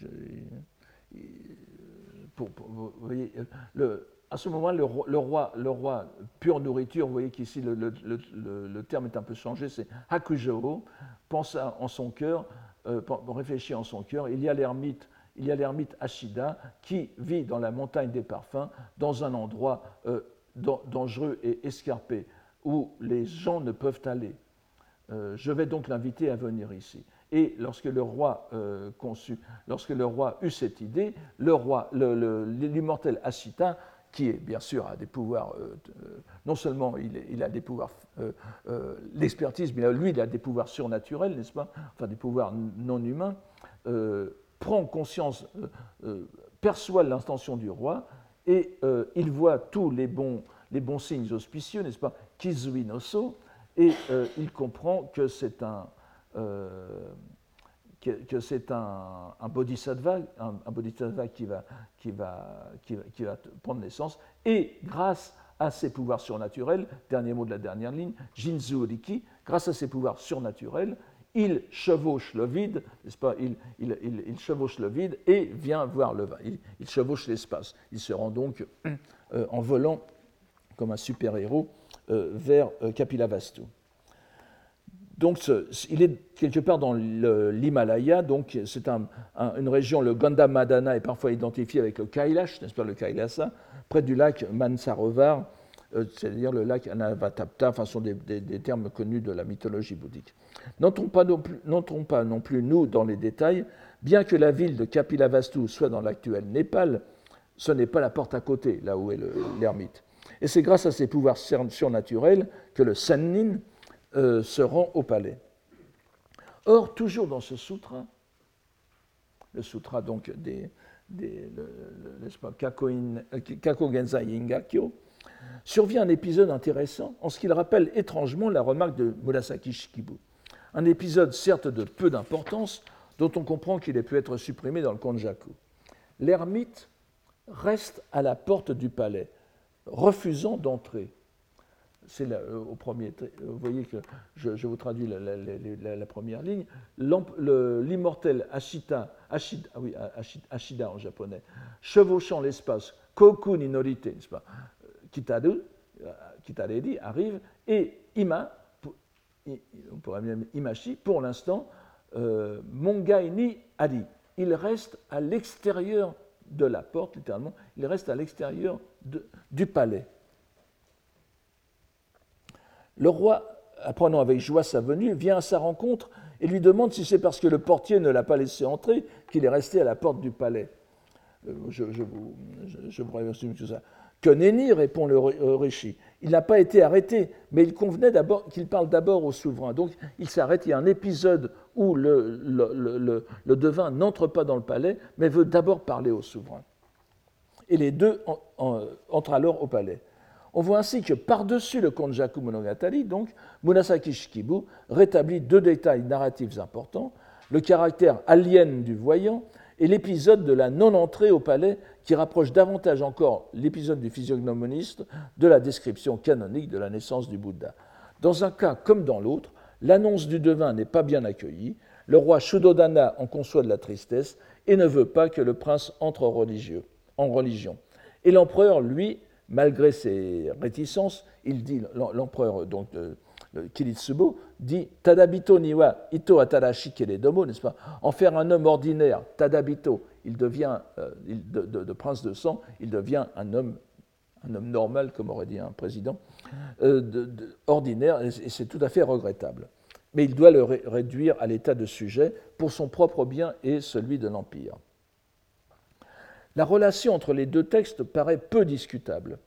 vous voyez, le, à ce moment, le, roi, le roi pure nourriture, vous voyez qu'ici le, terme est un peu changé, c'est Hakujo, pense en son cœur, euh, réfléchit en son cœur. Il y a l'ermite, il y a l'ermite Ashida qui vit dans la montagne des parfums, dans un endroit euh, dangereux et escarpé où les gens ne peuvent aller. Euh, je vais donc l'inviter à venir ici. Et lorsque le roi conçut, lorsque le roi eut cette idée, le roi, l'immortel Asita, qui est bien sûr a des pouvoirs, euh, non seulement il, a des pouvoirs, l'expertise, mais lui il a des pouvoirs surnaturels, n'est-ce pas? Enfin des pouvoirs non humains, prend conscience, perçoit l'intention du roi et il voit tous les bons, les bons signes auspicieux, n'est-ce pas? Kizui no So, et euh, il comprend que c'est un, que, c'est un, bodhisattva, un, bodhisattva qui va, qui, va, qui va prendre naissance, et grâce à ses pouvoirs surnaturels, dernier mot de la dernière ligne, Jinzu Riki, grâce à ses pouvoirs surnaturels, il chevauche le vide, n'est-ce pas? Il, il, il, chevauche le vide et vient voir le vin. Il, chevauche l'espace. Il se rend donc euh, en volant comme un super-héros euh, vers euh, Kapilavastu. Donc, il est quelque part dans l'Himalaya, donc c'est une région, le Gandhamadana est parfois identifié avec le Kailash, n'est-ce pas, le Kailasa, près du lac Mansarovar, c'est-à-dire le lac Anavatapta, enfin, sont des, termes connus de la mythologie bouddhique. N'entrons pas, pas, non plus, nous, dans les détails, bien que la ville de Kapilavastu soit dans l'actuel Népal, ce n'est pas la porte à côté, là où est l'ermite. Et c'est grâce à ses pouvoirs surnaturels que le Sannin euh, se rend au palais. Or, toujours dans ce sutra, le sutra donc des, des Yingakyo, survient un épisode intéressant en ce qu'il rappelle étrangement la remarque de Murasaki Shikibu. Un épisode certes de peu d'importance, dont on comprend qu'il ait pu être supprimé dans le Konjaku. L'ermite reste à la porte du palais, refusant d'entrer. C'est euh, au premier. Vous voyez que je, vous traduis la, première ligne. L'immortel Ashita, Ashida, ah Ashida en japonais, chevauchant l'espace, Koku ni norite, n'est-ce pas? Kitaru, euh, dit, arrive, et Ima, on pourrait même Imashi, pour l'instant, euh, Mongai ni Adi. Il reste à l'extérieur de la porte, littéralement, il reste à l'extérieur du palais. Le roi, apprenant avec joie sa venue, vient à sa rencontre et lui demande si c'est parce que le portier ne l'a pas laissé entrer qu'il est resté à la porte du palais. Euh, je, vous, je, tout ça. Que nenni, répond le rishi. Il n'a pas été arrêté, mais il convenait d'abord qu'il parle d'abord au souverain. Donc il s'arrête. Il y a un épisode où le, devin n'entre pas dans le palais, mais veut d'abord parler au souverain. Et les deux entrent alors au palais. On voit ainsi que par-dessus le Konjaku Monogatari, donc, Munasaki Shikibu rétablit deux détails narratifs importants, le caractère alien du voyant et l'épisode de la non-entrée au palais qui rapproche davantage encore l'épisode du physiognomoniste de la description canonique de la naissance du Bouddha. Dans un cas comme dans l'autre, l'annonce du devin n'est pas bien accueillie, le roi Shuddodana en conçoit de la tristesse et ne veut pas que le prince entre en religion. Et l'empereur, lui, malgré ses réticences, il dit, l'empereur donc Kiritsubo dit Tadabito niwa ito atarashi domo, n'est-ce pas? En faire un homme ordinaire, Tadabito, il devient, euh, de, prince de sang, il devient un homme, un homme normal, comme aurait dit un président, euh, ordinaire, et c'est tout à fait regrettable. Mais il doit le réduire à l'état de sujet pour son propre bien et celui de l'Empire. La relation entre les deux textes paraît peu discutable.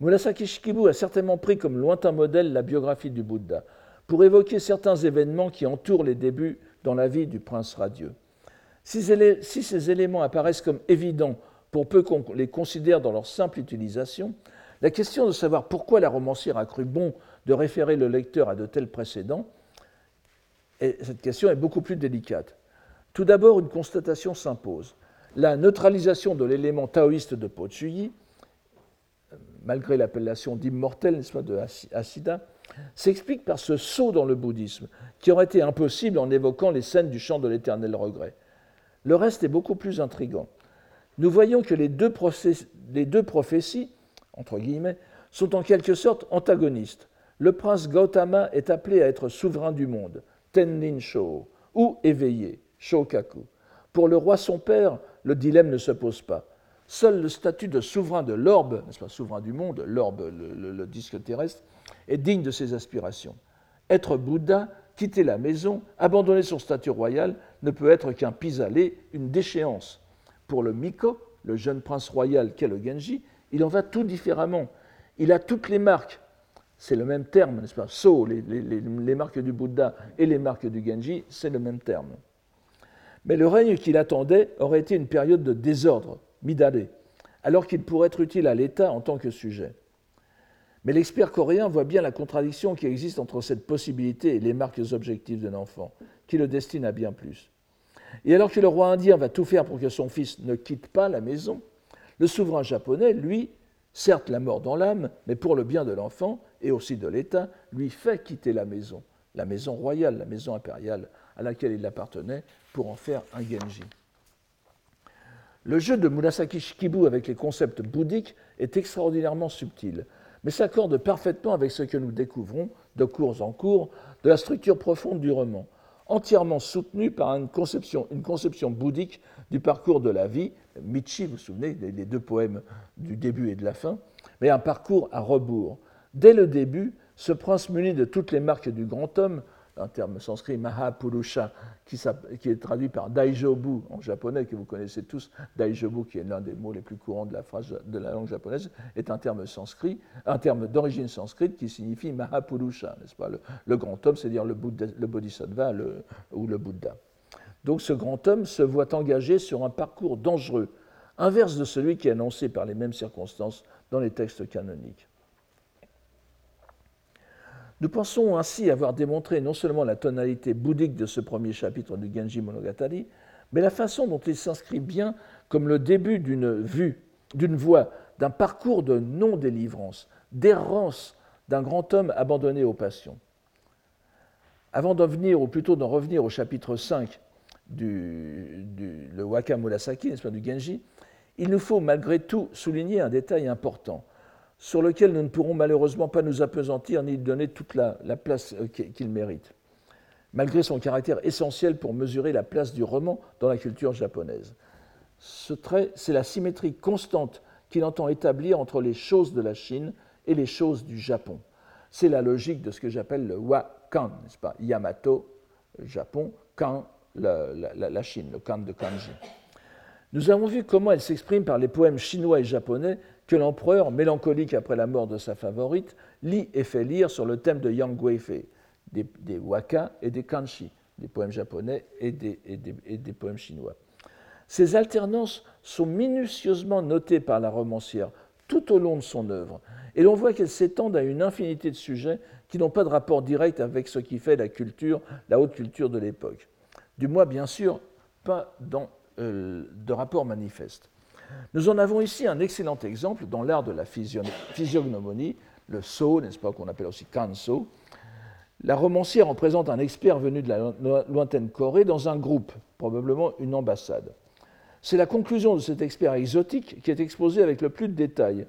Murasaki Shikibu a certainement pris comme lointain modèle la biographie du Bouddha pour évoquer certains événements qui entourent les débuts dans la vie du prince radieux. Si, ces éléments apparaissent comme évidents pour peu qu'on les considère dans leur simple utilisation, la question de savoir pourquoi la romancière a cru bon de référer le lecteur à de tels précédents, cette question est beaucoup plus délicate. Tout d'abord, une constatation s'impose. La neutralisation de l'élément taoïste de Po malgré l'appellation d'immortel, n'est-ce pas, de Asida, s'explique par ce saut dans le bouddhisme, qui aurait été impossible en évoquant les scènes du chant de l'éternel regret. Le reste est beaucoup plus intrigant. Nous voyons que les deux, prophéties, entre guillemets, sont en quelque sorte antagonistes. Le prince Gautama est appelé à être souverain du monde, Tennin Sho, ou éveillé, Shokaku. Pour le roi son père, le dilemme ne se pose pas. Seul le statut de souverain de l'orbe, n'est-ce pas, souverain du monde, l'orbe, le, disque terrestre, est digne de ses aspirations. Être Bouddha, quitter la maison, abandonner son statut royal, ne peut être qu'un pis-aller, une déchéance. Pour le Miko, le jeune prince royal qu'est le Genji, il en va tout différemment. Il a toutes les marques, c'est le même terme, n'est-ce pas So, les, les, marques du Bouddha et les marques du Genji, c'est le même terme. Mais le règne qu'il attendait aurait été une période de désordre, Midare, alors qu'il pourrait être utile à l'État en tant que sujet. Mais l'expert coréen voit bien la contradiction qui existe entre cette possibilité et les marques objectives d'un enfant, qui le destine à bien plus. Et alors que le roi indien va tout faire pour que son fils ne quitte pas la maison, le souverain japonais, lui, certes la mort dans l'âme, mais pour le bien de l'enfant et aussi de l'État, lui fait quitter la maison, la maison royale, la maison impériale à laquelle il appartenait, pour en faire un Genji. Le jeu de Murasaki Shikibu avec les concepts bouddhiques est extraordinairement subtil, mais s'accorde parfaitement avec ce que nous découvrons, de cours en cours, de la structure profonde du roman, entièrement soutenue par une conception, une conception bouddhique du parcours de la vie, Michi, vous vous souvenez, des deux poèmes du début et de la fin, mais un parcours à rebours. Dès le début, ce prince muni de toutes les marques du grand homme, un terme sanskrit Mahapurusha, qui, est traduit par Daijobu en japonais, que vous connaissez tous, Daijobu, qui est l'un des mots les plus courants de la, phrase, de la langue japonaise, est un terme sanskrit, un terme d'origine sanskrite qui signifie Mahapurusha, n'est-ce pas? Le, grand homme, c'est-à-dire le, le, bodhisattva ou le Bouddha. Donc ce grand homme se voit engagé sur un parcours dangereux, inverse de celui qui est annoncé par les mêmes circonstances dans les textes canoniques. Nous pensons ainsi avoir démontré non seulement la tonalité bouddhique de ce premier chapitre du Genji Monogatari, mais la façon dont il s'inscrit bien comme le début d'une vue, d'une voie, d'un parcours de non-délivrance, d'errance d'un grand homme abandonné aux passions. Avant d'en venir, ou plutôt d'en revenir au chapitre 5 du, le Waka Murasaki, du Genji, il nous faut malgré tout souligner un détail important sur lequel nous ne pourrons malheureusement pas nous appesantir ni donner toute la, place euh, qu'il mérite, malgré son caractère essentiel pour mesurer la place du roman dans la culture japonaise. Ce trait, c'est la symétrie constante qu'il entend établir entre les choses de la Chine et les choses du Japon. C'est la logique de ce que j'appelle le wa-kan, n'est-ce pas? Yamato, Japon, kan, la, la Chine, le kan de kanji. Nous avons vu comment elle s'exprime par les poèmes chinois et japonais que l'empereur, mélancolique après la mort de sa favorite, lit et fait lire sur le thème de Yang Guifei, des, des waka et des kanshi, des poèmes japonais et des, poèmes chinois. Ces alternances sont minutieusement notées par la romancière tout au long de son œuvre, et l'on voit qu'elles s'étendent à une infinité de sujets qui n'ont pas de rapport direct avec ce qui fait la culture, la haute culture de l'époque. Du moins, bien sûr, pas euh, de rapport manifeste. Nous en avons ici un excellent exemple dans l'art de la physiognomonie, le so, n'est-ce pas, qu'on appelle aussi kanso. La romancière en présente un expert venu de la lointaine Corée dans un groupe, probablement une ambassade. C'est la conclusion de cet expert exotique qui est exposée avec le plus de détails.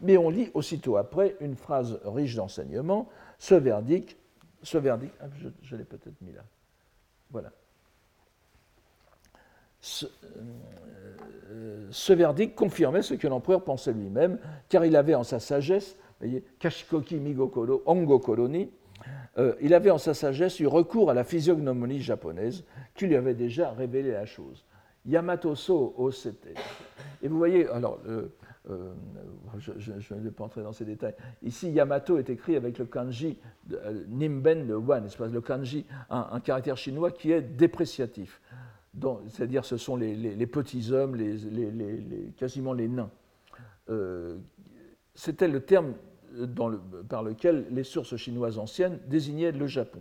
Mais on lit aussitôt après une phrase riche d'enseignements, ce verdict, ce verdict, ah, je l'ai peut-être mis là, voilà. Ce, euh, ce verdict confirmait ce que l'empereur pensait lui-même, car il avait en sa sagesse, voyez, Kashikoki Migokoro, euh, il avait en sa sagesse eu recours à la physiognomonie japonaise qui lui avait déjà révélé la chose. Yamato So Osete. Et vous voyez, alors, euh, je ne vais pas entrer dans ces détails. Ici, Yamato est écrit avec le kanji Nimben, le Wan, le kanji, un, caractère chinois qui est dépréciatif c'est-à-dire ce sont les, petits hommes, quasiment les nains. Euh, c'était le terme par lequel les sources chinoises anciennes désignaient le Japon.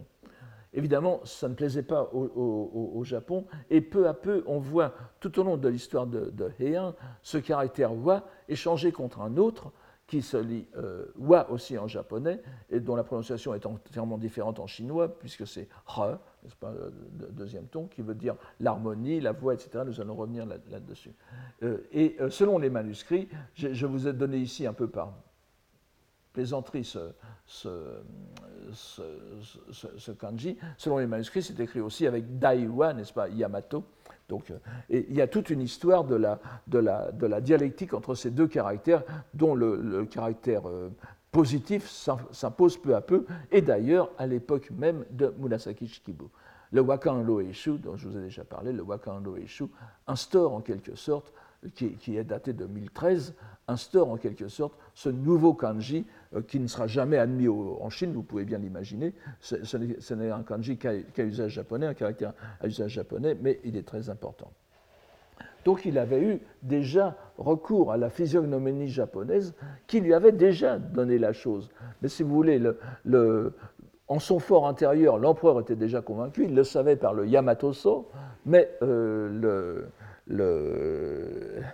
Évidemment, ça ne plaisait pas au, Japon, et peu à peu, on voit tout au long de l'histoire de, de Heian ce caractère wa échangé contre un autre, qui se lit euh, wa aussi en japonais, et dont la prononciation est entièrement différente en chinois, puisque c'est re, n'est-ce pas, le deuxième ton, qui veut dire l'harmonie, la voix, etc. Nous allons revenir là-dessus. Euh, et euh, selon les manuscrits, je, vous ai donné ici un peu par plaisanterie ce, ce, ce, kanji. Selon les manuscrits, c'est écrit aussi avec daiwa, n'est-ce pas, Yamato. Donc, euh, il y a toute une histoire de la, dialectique entre ces deux caractères, dont le, caractère positif s'impose peu à peu, et d'ailleurs à l'époque même de Murasaki Shikibu. Le Wakan Loeshu, dont je vous ai déjà parlé, le Wakan Loeshu instaure en quelque sorte, qui, est daté de 2013, instaure en quelque sorte ce nouveau kanji euh, qui ne sera jamais admis en Chine, vous pouvez bien l'imaginer. Ce, n'est un kanji qu'à usage japonais, un caractère à usage japonais, mais il est très important. Donc il avait eu déjà recours à la physiognoménie japonaise qui lui avait déjà donné la chose. Mais si vous voulez, en son fort intérieur, l'empereur était déjà convaincu, il le savait par le Yamatoso, mais euh, la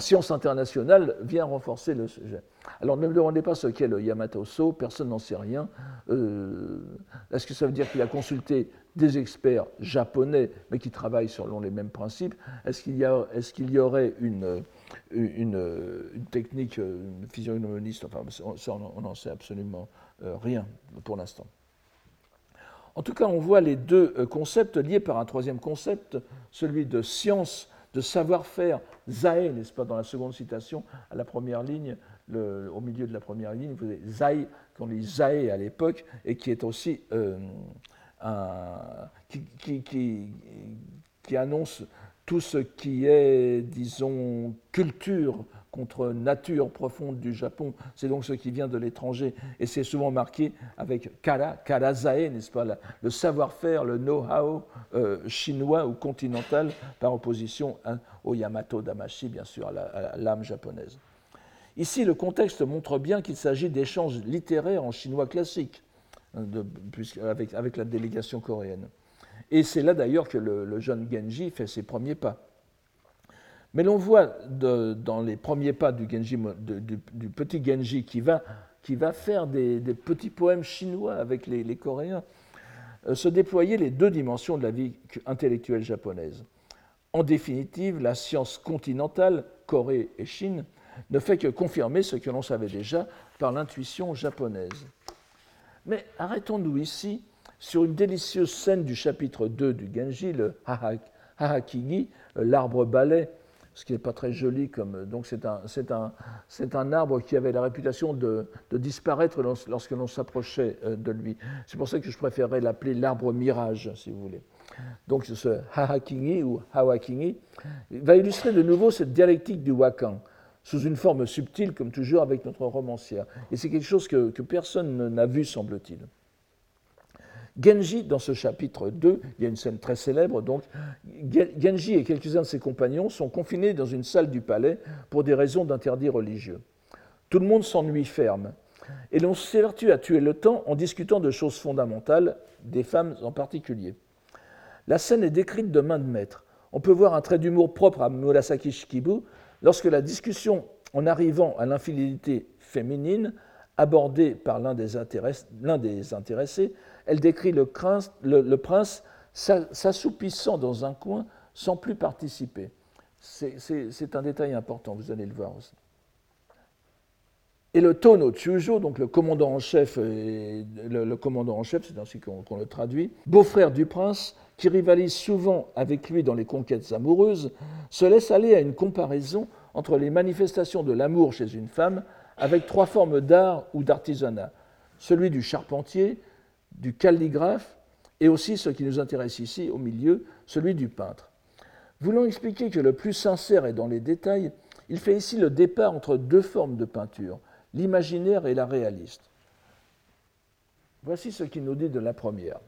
science internationale vient renforcer le sujet. Alors ne me demandez pas ce qu'est le Yamatoso, personne n'en sait rien. Euh, est-ce que ça veut dire qu'il a consulté des experts japonais, mais qui travaillent selon les mêmes principes, est-ce qu'il y, aurait une technique une physiognomiste? Enfin, ça, on n'en sait absolument euh, rien pour l'instant. En tout cas, on voit les deux euh, concepts liés par un troisième concept, celui de science, de savoir-faire, zae, n'est-ce pas, dans la seconde citation, à la première ligne au milieu de la première ligne, vous avez Zai, qu'on dit Zae à l'époque, et qui est aussi qui, qui, annonce tout ce qui est, disons, culture contre nature profonde du Japon. C'est donc ce qui vient de l'étranger. Et c'est souvent marqué avec kara, karazae, n'est-ce pas, le savoir-faire, le know-how euh, chinois ou continental, par opposition au Yamato Damashi, bien sûr, à l'âme japonaise. Ici, le contexte montre bien qu'il s'agit d'échanges littéraires en chinois classique, hein, avec, la délégation coréenne. Et c'est là d'ailleurs que le jeune Genji fait ses premiers pas. Mais l'on voit dans les premiers pas du, petit Genji qui va, faire des, petits poèmes chinois avec les, Coréens euh, se déployer les deux dimensions de la vie intellectuelle japonaise. En définitive, la science continentale, Corée et Chine, ne fait que confirmer ce que l'on savait déjà par l'intuition japonaise. Mais arrêtons-nous ici sur une délicieuse scène du chapitre 2 du Genji, le Hahakigi, l'arbre balai ce qui n'est pas très joli. Comme, donc c'est un, un, un, arbre qui avait la réputation de, disparaître lorsque l'on s'approchait euh, de lui. C'est pour ça que je préférerais l'appeler l'arbre mirage, si vous voulez. Donc ce Hahakingi ou Hawakingi va illustrer de nouveau cette dialectique du Wakan, sous une forme subtile, comme toujours avec notre romancière. Et c'est quelque chose que, que personne n'a vu, semble-t-il. Genji, dans ce chapitre 2, il y a une scène très célèbre, donc Genji et quelques-uns de ses compagnons sont confinés dans une salle du palais pour des raisons d'interdit religieux. Tout le monde s'ennuie ferme, et l'on s'évertue à tuer le temps en discutant de choses fondamentales, des femmes en particulier. La scène est décrite de main de maître. On peut voir un trait d'humour propre à Murasaki Shikibu lorsque la discussion en arrivant à l'infidélité féminine, abordée par l'un des, des intéressés, elle décrit le, prince s'assoupissant dans un coin sans plus participer. C'est un détail important, vous allez le voir aussi. Et le Tono Chujo, donc le commandant en chef, le, commandant en chef, c'est ainsi qu'on le traduit, beau-frère du prince, qui rivalise souvent avec lui dans les conquêtes amoureuses, se laisse aller à une comparaison entre les manifestations de l'amour chez une femme avec trois formes d'art ou d'artisanat, celui du charpentier, du calligraphe et aussi ce qui nous intéresse ici au milieu, celui du peintre. Voulant expliquer que le plus sincère est dans les détails, il fait ici le départ entre deux formes de peinture, l'imaginaire et la réaliste. Voici ce qu'il nous dit de la première.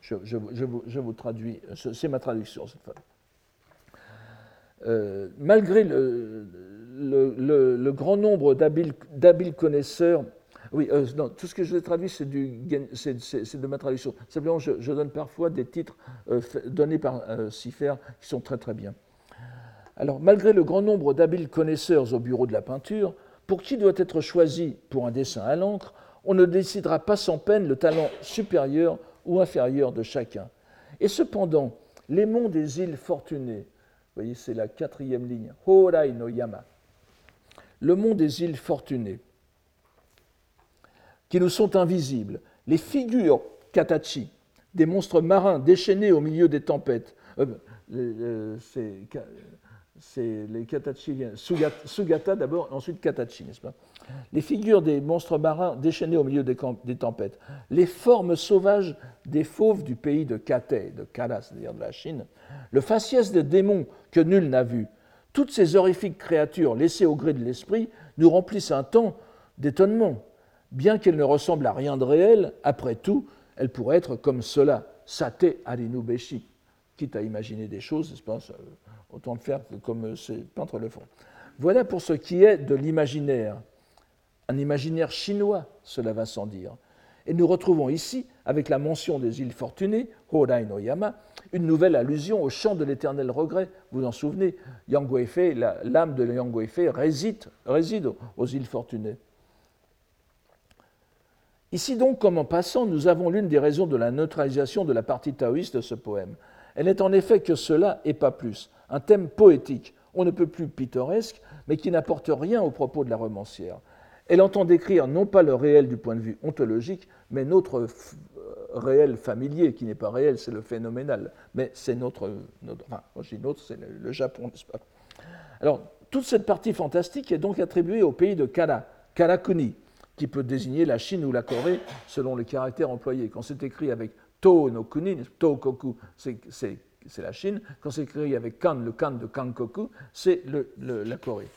Je, vous, traduis, c'est ma traduction cette fois. Euh, malgré le, grand nombre d'habiles connaisseurs oui, euh, tout ce que je traduit, c'est de ma traduction. Simplement, je, donne parfois des titres euh, donnés par euh, qui sont très très bien. Alors, malgré le grand nombre d'habiles connaisseurs au bureau de la peinture, pour qui doit être choisi pour un dessin à l'encre, on ne décidera pas sans peine le talent supérieur ou inférieur de chacun. Et cependant, les monts des îles fortunées, vous voyez, c'est la quatrième ligne, Horai no Yama, le mont des îles fortunées, qui nous sont invisibles, les figures katachi, des monstres marins déchaînés au milieu des tempêtes. Euh, euh, c'est les katachi, Sugata d'abord, ensuite katachi, n'est-ce pas? Les figures des monstres marins déchaînés au milieu des, tempêtes, les formes sauvages des fauves du pays de Kate, de Kala, c'est-à-dire de la Chine, le faciès des démons que nul n'a vu, toutes ces horrifiques créatures laissées au gré de l'esprit nous remplissent un temps d'étonnement bien qu'elle ne ressemble à rien de réel, après tout, elle pourrait être comme cela, sate arinu beshi, quitte à imaginer des choses, je pense, autant le faire que comme ces peintres le font. Voilà pour ce qui est de l'imaginaire. Un imaginaire chinois, cela va sans dire. Et nous retrouvons ici, avec la mention des îles fortunées, Horai no Yama, une nouvelle allusion au chant de l'éternel regret. Vous vous en souvenez, l'âme de Yang réside, réside aux îles fortunées. Ici donc, comme en passant, nous avons l'une des raisons de la neutralisation de la partie taoïste de ce poème. Elle n'est en effet que cela et pas plus, un thème poétique, on ne peut plus pittoresque, mais qui n'apporte rien au propos de la romancière. Elle entend décrire non pas le réel du point de vue ontologique, mais notre réel familier, qui n'est pas réel, c'est le phénoménal. Mais c'est notre, enfin, moi je dis notre, c'est le, Japon, n'est-ce pas? Alors, toute cette partie fantastique est donc attribuée au pays de Kala, karakuni, qui peut désigner la Chine ou la Corée selon les caractères employés. Quand c'est écrit avec to no kuni, to koku, c'est la Chine. Quand c'est écrit avec kan, le kan de kankoku, c'est la Corée.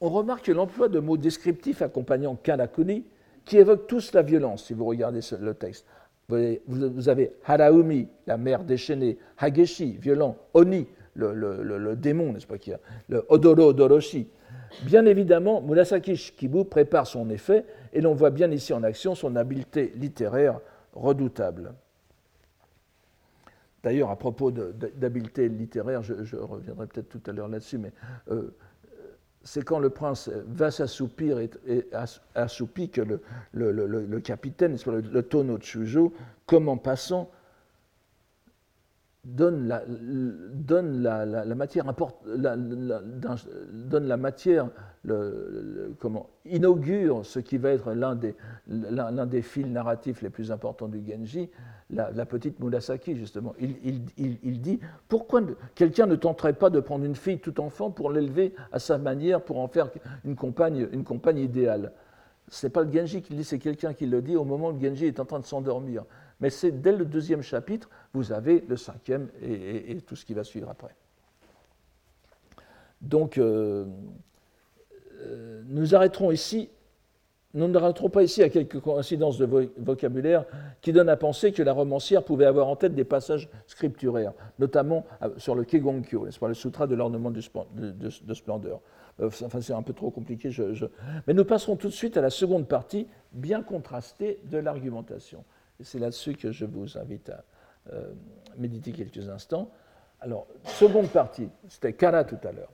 On remarque que l'emploi de mots descriptifs accompagnant kanakuni, qui évoquent tous la violence, si vous regardez le texte. Vous avez Haraumi, la mère déchaînée, Hageshi, violent, Oni, le, démon, n'est-ce pas, qui a, le Odoro Odoroshi. Bien évidemment, Murasaki Shikibu prépare son effet et l'on voit bien ici en action son habileté littéraire redoutable. D'ailleurs, à propos d'habileté littéraire, je, reviendrai peut-être tout à l'heure là-dessus, mais euh, c'est quand le prince va s'assoupir et, assoupit que le, capitaine, le, le tonneau de Shujo, comme en passant, donne la, donne la, matière, donne la matière comment, inaugure ce qui va être l'un des, des fils narratifs les plus importants du Genji, la, petite Murasaki, justement. Il, il, il, dit pourquoi quelqu'un ne tenterait pas de prendre une fille tout enfant pour l'élever à sa manière, pour en faire une compagne, une compagne idéale? Ce n'est pas le Genji qui le dit, c'est quelqu'un qui le dit au moment où le Genji est en train de s'endormir. Mais c'est dès le deuxième chapitre, vous avez le cinquième et, tout ce qui va suivre après. Donc, euh, euh, nous arrêterons ici. Nous n'arrêterons pas ici à quelques coïncidences de vocabulaire qui donnent à penser que la romancière pouvait avoir en tête des passages scripturaires, notamment euh, sur le Kegonkyo, le sutra de l'ornement de, splendeur. C'est un peu trop compliqué. Mais nous passerons tout de suite à la seconde partie, bien contrastée de l'argumentation. C'est là-dessus que je vous invite à euh, méditer quelques instants. Alors, seconde partie, c'était Kara tout à l'heure.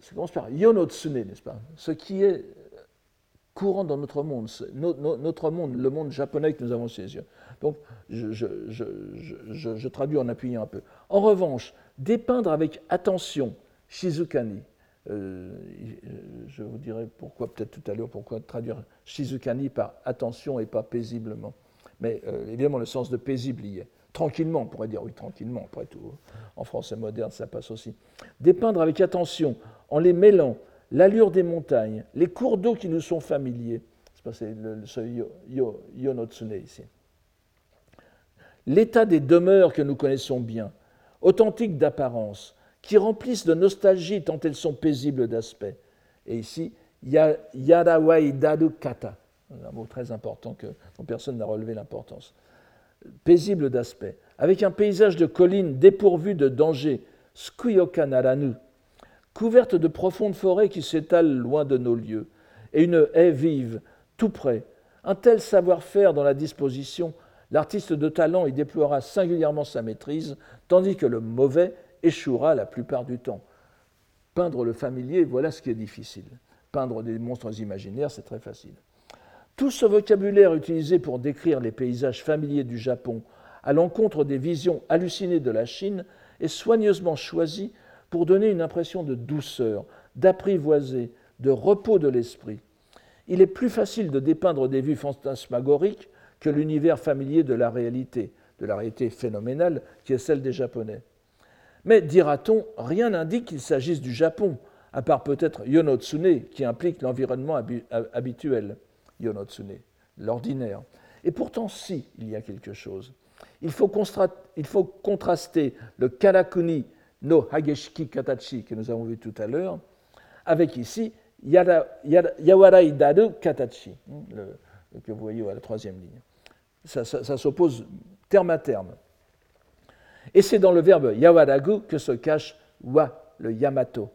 Ça commence par Yonotsune, n'est-ce pas? Ce qui est courant dans notre monde, notre monde, le monde japonais que nous avons sous les yeux. Donc, je, je, traduis en appuyant un peu. En revanche, dépeindre avec attention Shizukani, je vous dirai pourquoi, peut-être tout à l'heure, pourquoi traduire Shizukani par attention et pas paisiblement. Mais euh, évidemment, le sens de paisible y est. Tranquillement, on pourrait dire, oui, tranquillement, après tout. En français moderne, ça passe aussi. Dépeindre avec attention, en les mêlant, l'allure des montagnes, les cours d'eau qui nous sont familiers. C'est le, ce yo, Yonotsune ici. L'état des demeures que nous connaissons bien, authentiques d'apparence, qui remplissent de nostalgie tant elles sont paisibles d'aspect. Et ici, Yarawai Kata, un mot très important que, dont personne n'a relevé l'importance. Paisible d'aspect, avec un paysage de collines dépourvu de danger, Skuyoka Naranu, couverte de profondes forêts qui s'étalent loin de nos lieux, et une haie vive, tout près. Un tel savoir-faire dans la disposition, l'artiste de talent y déploiera singulièrement sa maîtrise, tandis que le mauvais échouera la plupart du temps. Peindre le familier, voilà ce qui est difficile. Peindre des monstres imaginaires, c'est très facile. Tout ce vocabulaire utilisé pour décrire les paysages familiers du Japon à l'encontre des visions hallucinées de la Chine est soigneusement choisi pour donner une impression de douceur, d'apprivoiser, de repos de l'esprit. Il est plus facile de dépeindre des vues fantasmagoriques que l'univers familier de la réalité, de la réalité phénoménale qui est celle des Japonais. Mais, dira-t-on, rien n'indique qu'il s'agisse du Japon, à part peut-être Yonotsune, qui implique l'environnement habituel. Yonotsune, l'ordinaire. Et pourtant, si, il y a quelque chose. Il faut, contraster le Karakuni no Hageshiki Katachi que nous avons vu tout à l'heure avec ici Yawarai Daru Katachi, le, que vous voyez à la troisième ligne. ça s'oppose terme à terme. Et c'est dans le verbe yawaragu que se cache wa, le yamato.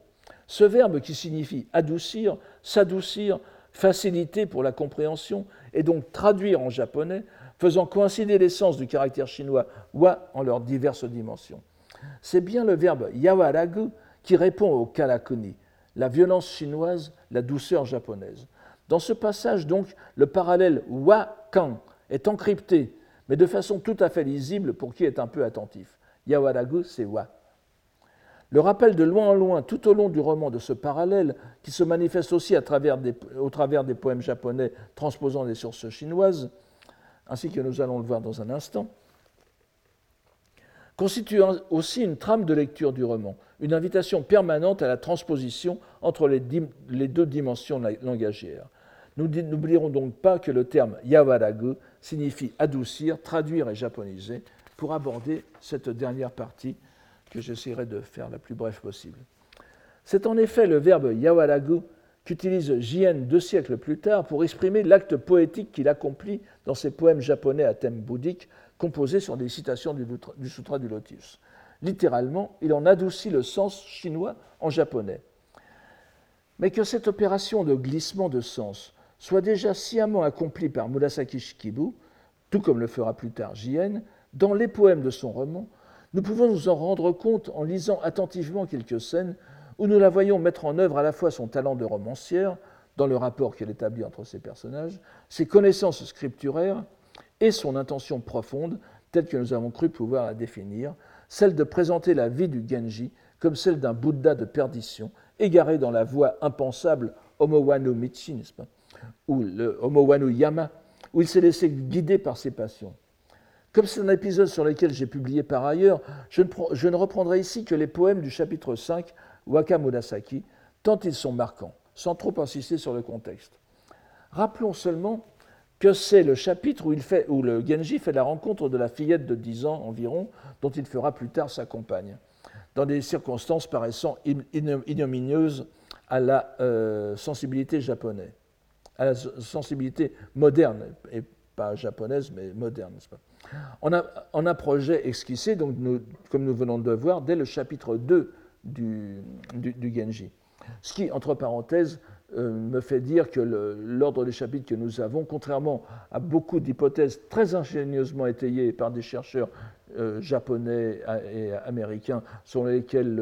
Ce verbe qui signifie adoucir, s'adoucir, faciliter pour la compréhension, et donc traduire en japonais, faisant coïncider l'essence du caractère chinois wa en leurs diverses dimensions. C'est bien le verbe yawaragu qui répond au kalakuni, la violence chinoise, la douceur japonaise. Dans ce passage, donc, le parallèle wa-kan est encrypté, mais de façon tout à fait lisible pour qui est un peu attentif. Yawaragu, c'est wa. Le rappel de loin en loin, tout au long du roman, de ce parallèle, qui se manifeste aussi au travers des poèmes japonais transposant des sources chinoises, ainsi que nous allons le voir dans un instant, constitue aussi une trame de lecture du roman, une invitation permanente à la transposition entre les, deux dimensions langagières. Nous n'oublierons donc pas que le terme yawaragu signifie adoucir, traduire et japoniser pour aborder cette dernière partie que j'essaierai de faire la plus brève possible. C'est en effet le verbe yawaragu qu'utilise Jien deux siècles plus tard pour exprimer l'acte poétique qu'il accomplit dans ses poèmes japonais à thème bouddhique composés sur des citations du, du Sutra du Lotus. Littéralement, il en adoucit le sens chinois en japonais. Mais que cette opération de glissement de sens soit déjà sciemment accomplie par Murasaki Shikibu, tout comme le fera plus tard Jien, dans les poèmes de son roman, nous pouvons nous en rendre compte en lisant attentivement quelques scènes où nous la voyons mettre en œuvre à la fois son talent de romancière, dans le rapport qu'elle établit entre ses personnages, ses connaissances scripturaires et son intention profonde, telle que nous avons cru pouvoir la définir, celle de présenter la vie du Genji comme celle d'un Bouddha de perdition, égaré dans la voie impensable Omowanu Michi, ou le Omowanu Yama, où il s'est laissé guider par ses passions. Comme c'est un épisode sur lequel j'ai publié par ailleurs, je ne, reprendrai ici que les poèmes du chapitre 5 Waka Murasaki, tant ils sont marquants, sans trop insister sur le contexte. Rappelons seulement que c'est le chapitre où le Genji fait la rencontre de la fillette de 10 ans environ, dont il fera plus tard sa compagne, dans des circonstances paraissant ignominieuses à la euh, sensibilité japonaise, à la sensibilité moderne, et pas japonaise, mais moderne, n'est-ce pas? On a, un projet esquissé, donc comme nous venons de le voir, dès le chapitre 2 du, Genji. Ce qui, entre parenthèses, euh, me fait dire que l'ordre des chapitres que nous avons, contrairement à beaucoup d'hypothèses très ingénieusement étayées par des chercheurs euh, japonais et américains, sur lesquels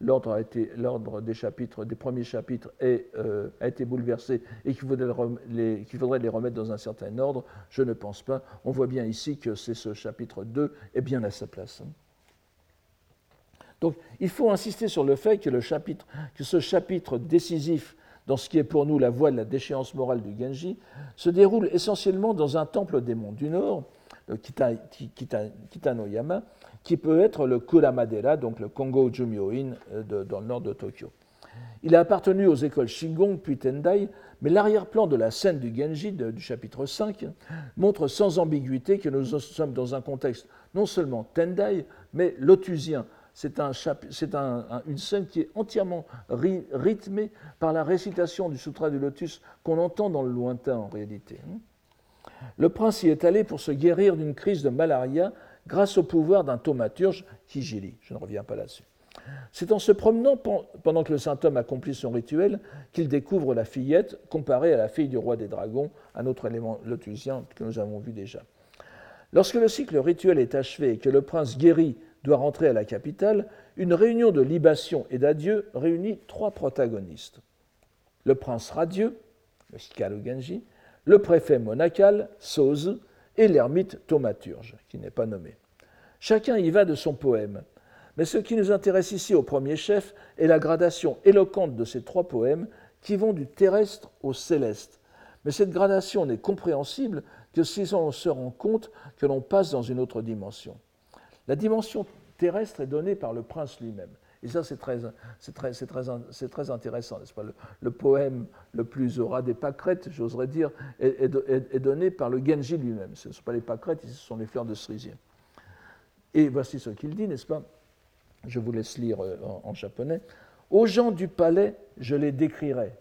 l'ordre des chapitres, des premiers chapitres, euh, a été bouleversé et qu'il faudrait, les remettre dans un certain ordre, je ne pense pas. On voit bien ici que c'est ce chapitre 2 est bien à sa place. Donc il faut insister sur le fait que, ce chapitre décisif dans ce qui est pour nous la voie de la déchéance morale du Genji, se déroule essentiellement dans un temple des monts du Nord, le Kitanoyama, qui peut être le Kuramadera, donc le Kongo Jumyoin euh, dans le nord de Tokyo. Il a appartenu aux écoles Shingon puis Tendai, mais l'arrière-plan de la scène du Genji du chapitre 5 montre sans ambiguïté que nous sommes dans un contexte non seulement Tendai, mais lotusien, c'est une scène qui est entièrement rythmée par la récitation du Sutra du Lotus qu'on entend dans le lointain en réalité. Le prince y est allé pour se guérir d'une crise de malaria grâce au pouvoir d'un thaumaturge, Kijili. Je ne reviens pas là-dessus. C'est en se promenant pendant que le saint homme accomplit son rituel qu'il découvre la fillette comparée à la fille du roi des dragons, un autre élément lotusien que nous avons vu déjà. Lorsque le cycle rituel est achevé et que le prince guérit doit rentrer à la capitale, une réunion de libation et d'adieu réunit trois protagonistes. Le prince radieux, le Hikaru Genji, le préfet monacal, Soze, et l'ermite thaumaturge, qui n'est pas nommé. Chacun y va de son poème. Mais ce qui nous intéresse ici au premier chef est la gradation éloquente de ces trois poèmes qui vont du terrestre au céleste. Mais cette gradation n'est compréhensible que si on se rend compte que l'on passe dans une autre dimension. La dimension terrestre est donnée par le prince lui-même. Et ça, c'est très, intéressant, n'est-ce pas? Le, poème le plus aura des pâquerettes, j'oserais dire, est, donné par le Genji lui-même. Ce ne sont pas les pâquerettes, ce sont les fleurs de cerisier. Et voici ce qu'il dit, n'est-ce pas? Je vous laisse lire euh, en, en, japonais. Aux gens du palais, je les décrirai.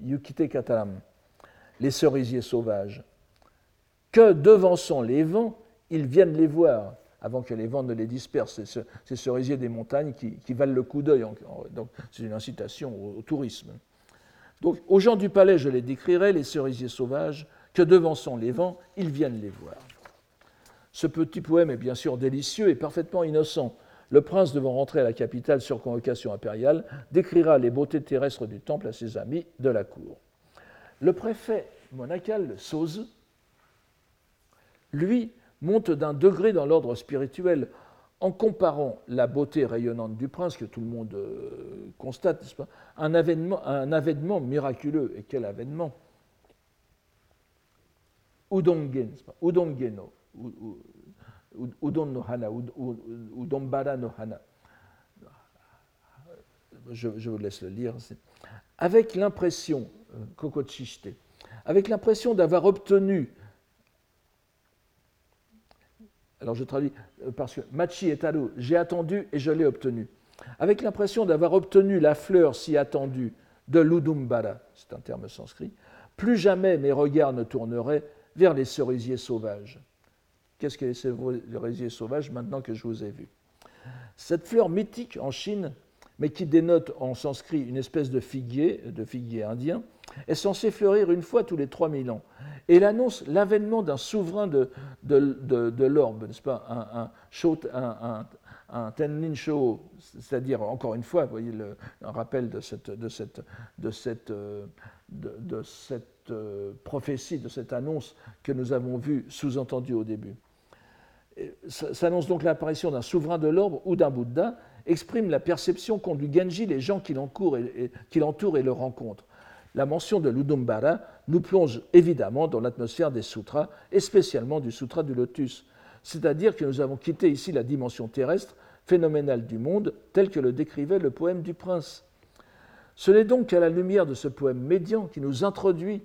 Yukite Kataram, les cerisiers sauvages. Que devançant les vents, ils viennent les voir avant que les vents ne les dispersent. C'est ces cerisiers des montagnes qui, valent le coup d'œil. Donc c'est une incitation au, tourisme. Donc aux gens du palais, je les décrirai, les cerisiers sauvages, que devançant les vents, ils viennent les voir. Ce petit poème est bien sûr délicieux et parfaitement innocent. Le prince, devant rentrer à la capitale sur convocation impériale, décrira les beautés terrestres du temple à ses amis de la cour. Le préfet monacal, Sose, lui, monte d'un degré dans l'ordre spirituel en comparant la beauté rayonnante du prince, que tout le monde euh, constate, un, avènement, miraculeux. Et quel avènement? Udongen, Udongeno, Udon no hana. Je, vous laisse le lire. Avec l'impression, euh, Kokochishite, avec l'impression d'avoir obtenu alors je traduis euh, parce que Machi et Talo, j'ai attendu et je l'ai obtenu. Avec l'impression d'avoir obtenu la fleur si attendue de l'Udumbara, c'est un terme sanskrit, plus jamais mes regards ne tourneraient vers les cerisiers sauvages. Qu'est-ce que les cerisiers sauvages maintenant que je vous ai vu Cette fleur mythique en Chine, mais qui dénote en sanskrit une espèce de figuier, de figuier indien, est censée fleurir une fois tous les 3000 ans. Et elle annonce l'avènement d'un souverain de, de, l'orbe, n'est-ce pas? Un, un, un, Tenlin c'est-à-dire, encore une fois, vous voyez un rappel de cette, de cette, de cette, euh, de, cette euh, prophétie, de cette annonce que nous avons vue sous-entendue au début. S'annonce donc l'apparition d'un souverain de l'orbe ou d'un Bouddha, exprime la perception qu'ont du Genji les gens qui l'entourent qui et le rencontrent. La mention de l'Udumbara nous plonge évidemment dans l'atmosphère des sutras, et spécialement du sutra du lotus. C'est-à-dire que nous avons quitté ici la dimension terrestre, phénoménale du monde, tel que le décrivait le poème du prince. Ce n'est donc qu'à la lumière de ce poème médian qui nous introduit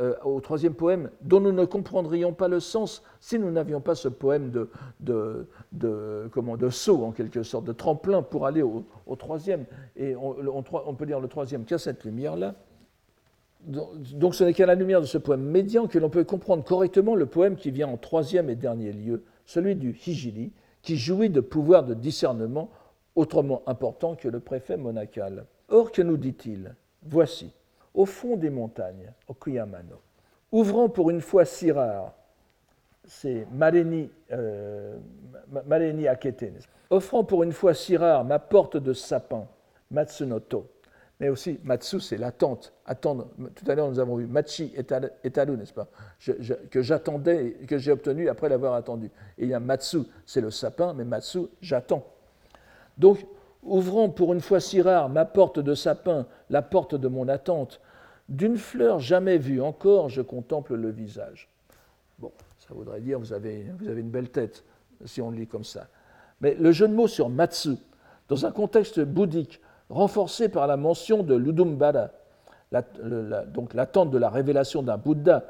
euh, au troisième poème, dont nous ne comprendrions pas le sens si nous n'avions pas ce poème de, de, saut, en quelque sorte, de tremplin pour aller au, troisième. Et on, peut lire le troisième qui a cette lumière-là. Donc ce n'est qu'à la lumière de ce poème médian que l'on peut comprendre correctement le poème qui vient en troisième et dernier lieu, celui du Hijili, qui jouit de pouvoirs de discernement autrement importants que le préfet monacal. Or, que nous dit-il? Voici, au fond des montagnes, au Kuyamano, ouvrant pour une fois si rare, c'est Maleni, euh, Akete, offrant pour une fois si rare ma porte de sapin, Matsunoto, mais aussi Matsu, c'est l'attente. Attendre. Tout à l'heure, nous avons vu Machi et Talu, n'est-ce pas? Que j'attendais, que j'ai obtenu après l'avoir attendu. Et il y a Matsu, c'est le sapin, mais Matsu, j'attends. Donc, ouvrant pour une fois si rare ma porte de sapin, la porte de mon attente, d'une fleur jamais vue encore, je contemple le visage. Bon, ça voudrait dire vous avez, vous avez une belle tête, si on le lit comme ça. Mais le jeu de mots sur Matsu, dans un contexte bouddhique, renforcé par la mention de l'Udumbara, donc l'attente de la révélation d'un Bouddha,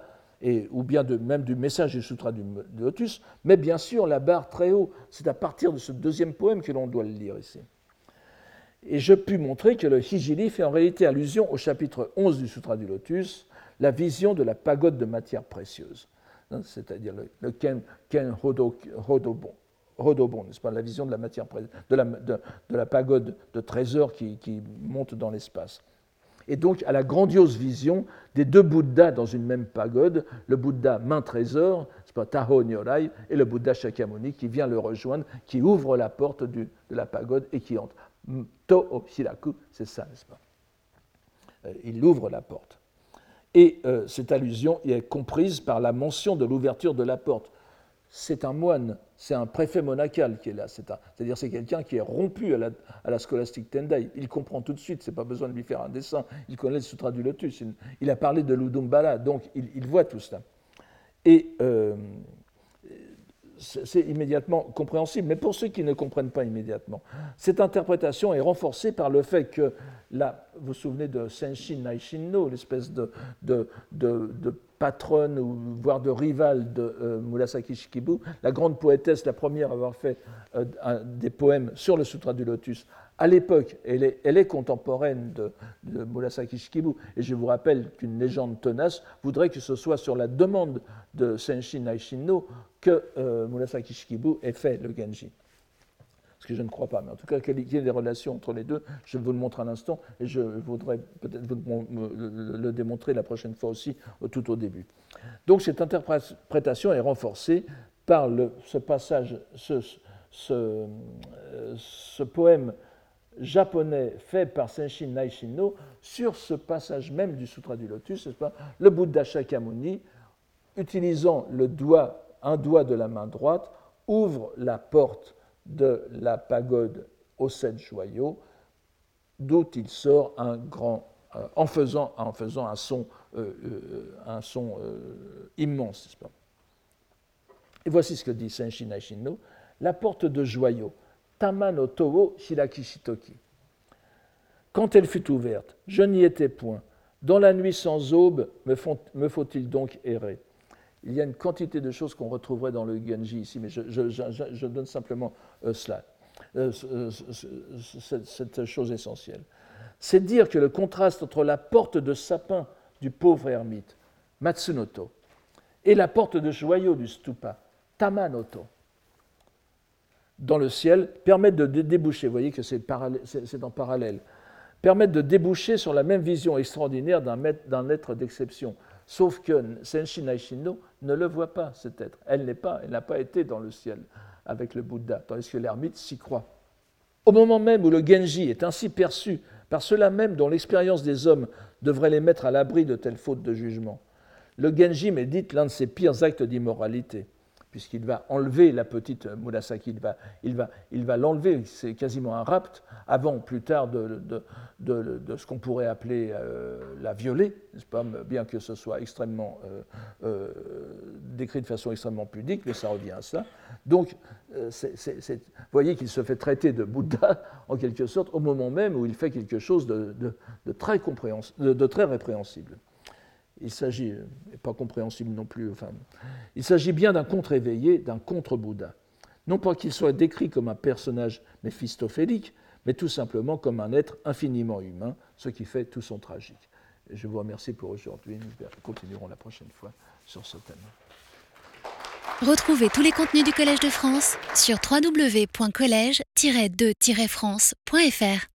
ou bien de, même du message du Sutra du, Lotus, mais bien sûr la barre très haut. C'est à partir de ce deuxième poème que l'on doit le lire ici. Et je puis montrer que le Hijili fait en réalité allusion au chapitre 11 du Sutra du Lotus, la vision de la pagode de matière précieuse, hein, c'est-à-dire le, Hodobon. Rodobon, n'est-ce pas, la vision de la matière, de la, de, la pagode de trésors qui, monte dans l'espace. Et donc à la grandiose vision des deux Bouddhas dans une même pagode, le Bouddha main trésor, c'est pas Taho Nyorai, et le Bouddha Shakyamuni qui vient le rejoindre, qui ouvre la porte de la pagode et qui entre. To c'est ça, n'est-ce pas euh, Il ouvre la porte. Et euh, cette allusion est comprise par la mention de l'ouverture de la porte c'est un moine, c'est un préfet monacal qui est là. C'est-à-dire c'est quelqu'un qui est rompu à la, scolastique Tendai. Il comprend tout de suite, c'est pas besoin de lui faire un dessin. Il connaît le Sutra du Lotus. Il, a parlé de l'Udumbala, donc il, voit tout cela. Et euh, c'est immédiatement compréhensible. Mais pour ceux qui ne comprennent pas immédiatement, cette interprétation est renforcée par le fait que, là, vous vous souvenez de Senshin Naishinno, l'espèce de, de, de patronne ou voire de rivale de euh, Murasaki Shikibu, la grande poétesse, la première à avoir fait euh, des poèmes sur le Sutra du Lotus. À l'époque, elle est, contemporaine de, de, Murasaki Shikibu, et je vous rappelle qu'une légende tenace voudrait que ce soit sur la demande de Senshin Naishinno que euh, Murasaki Shikibu ait fait le Genji ce que je ne crois pas. Mais en tout cas, y ait des relations entre les deux, je vous le montre à l'instant et je voudrais peut-être le démontrer la prochaine fois aussi, tout au début. Donc cette interprétation est renforcée par ce passage, ce, poème japonais fait par Senshin Naishinno sur ce passage même du Sutra du Lotus, pas? Le Bouddha Shakyamuni, utilisant le doigt, un doigt de la main droite, ouvre la porte de la pagode aux sept joyaux, d'où il sort un grand, euh, en, faisant, en faisant un son, euh, euh, un son immense. Pas? Et voici ce que dit Senshin Naishino la porte de joyau, Tama no Toho Shirakishitoki. Quand elle fut ouverte, je n'y étais point. Dans la nuit sans aube, me, faut-il donc errer? Il y a une quantité de choses qu'on retrouverait dans le Genji ici, mais je, donne simplement euh, cela, euh, cette chose essentielle. C'est dire que le contraste entre la porte de sapin du pauvre ermite, Matsunoto, et la porte de joyau du stupa, Tamanoto, dans le ciel, permettent de déboucher, vous voyez que c'est en parallèle, permettent de déboucher sur la même vision extraordinaire d'un être d'exception. Sauf que Senshin Naishino ne le voit pas, cet être. Elle n'est pas, elle n'a pas été dans le ciel avec le Bouddha, tandis que l'ermite s'y croit. Au moment même où le Genji est ainsi perçu par ceux-là même dont l'expérience des hommes devrait les mettre à l'abri de telles fautes de jugement, le Genji médite l'un de ses pires actes d'immoralité puisqu'il va enlever la petite Murasaki, il va, il va, il va l'enlever, c'est quasiment un rapt, avant plus tard de, de, de, ce qu'on pourrait appeler euh, la violer, n'est-ce pas, bien que ce soit extrêmement euh, euh, décrit de façon extrêmement pudique, mais ça revient à ça. Donc, vous voyez qu'il se fait traiter de Bouddha, en quelque sorte, au moment même où il fait quelque chose de très répréhensible il s'agit, euh, pas compréhensible non plus, enfin, il s'agit bien d'un contre-éveillé, d'un contre-Bouddha. Non pas qu'il soit décrit comme un personnage méphistophélique, mais tout simplement comme un être infiniment humain, ce qui fait tout son tragique. je vous remercie pour aujourd'hui. Nous continuerons la prochaine fois sur ce thème. Retrouvez tous les contenus du Collège de France sur www.colège-2-france.fr.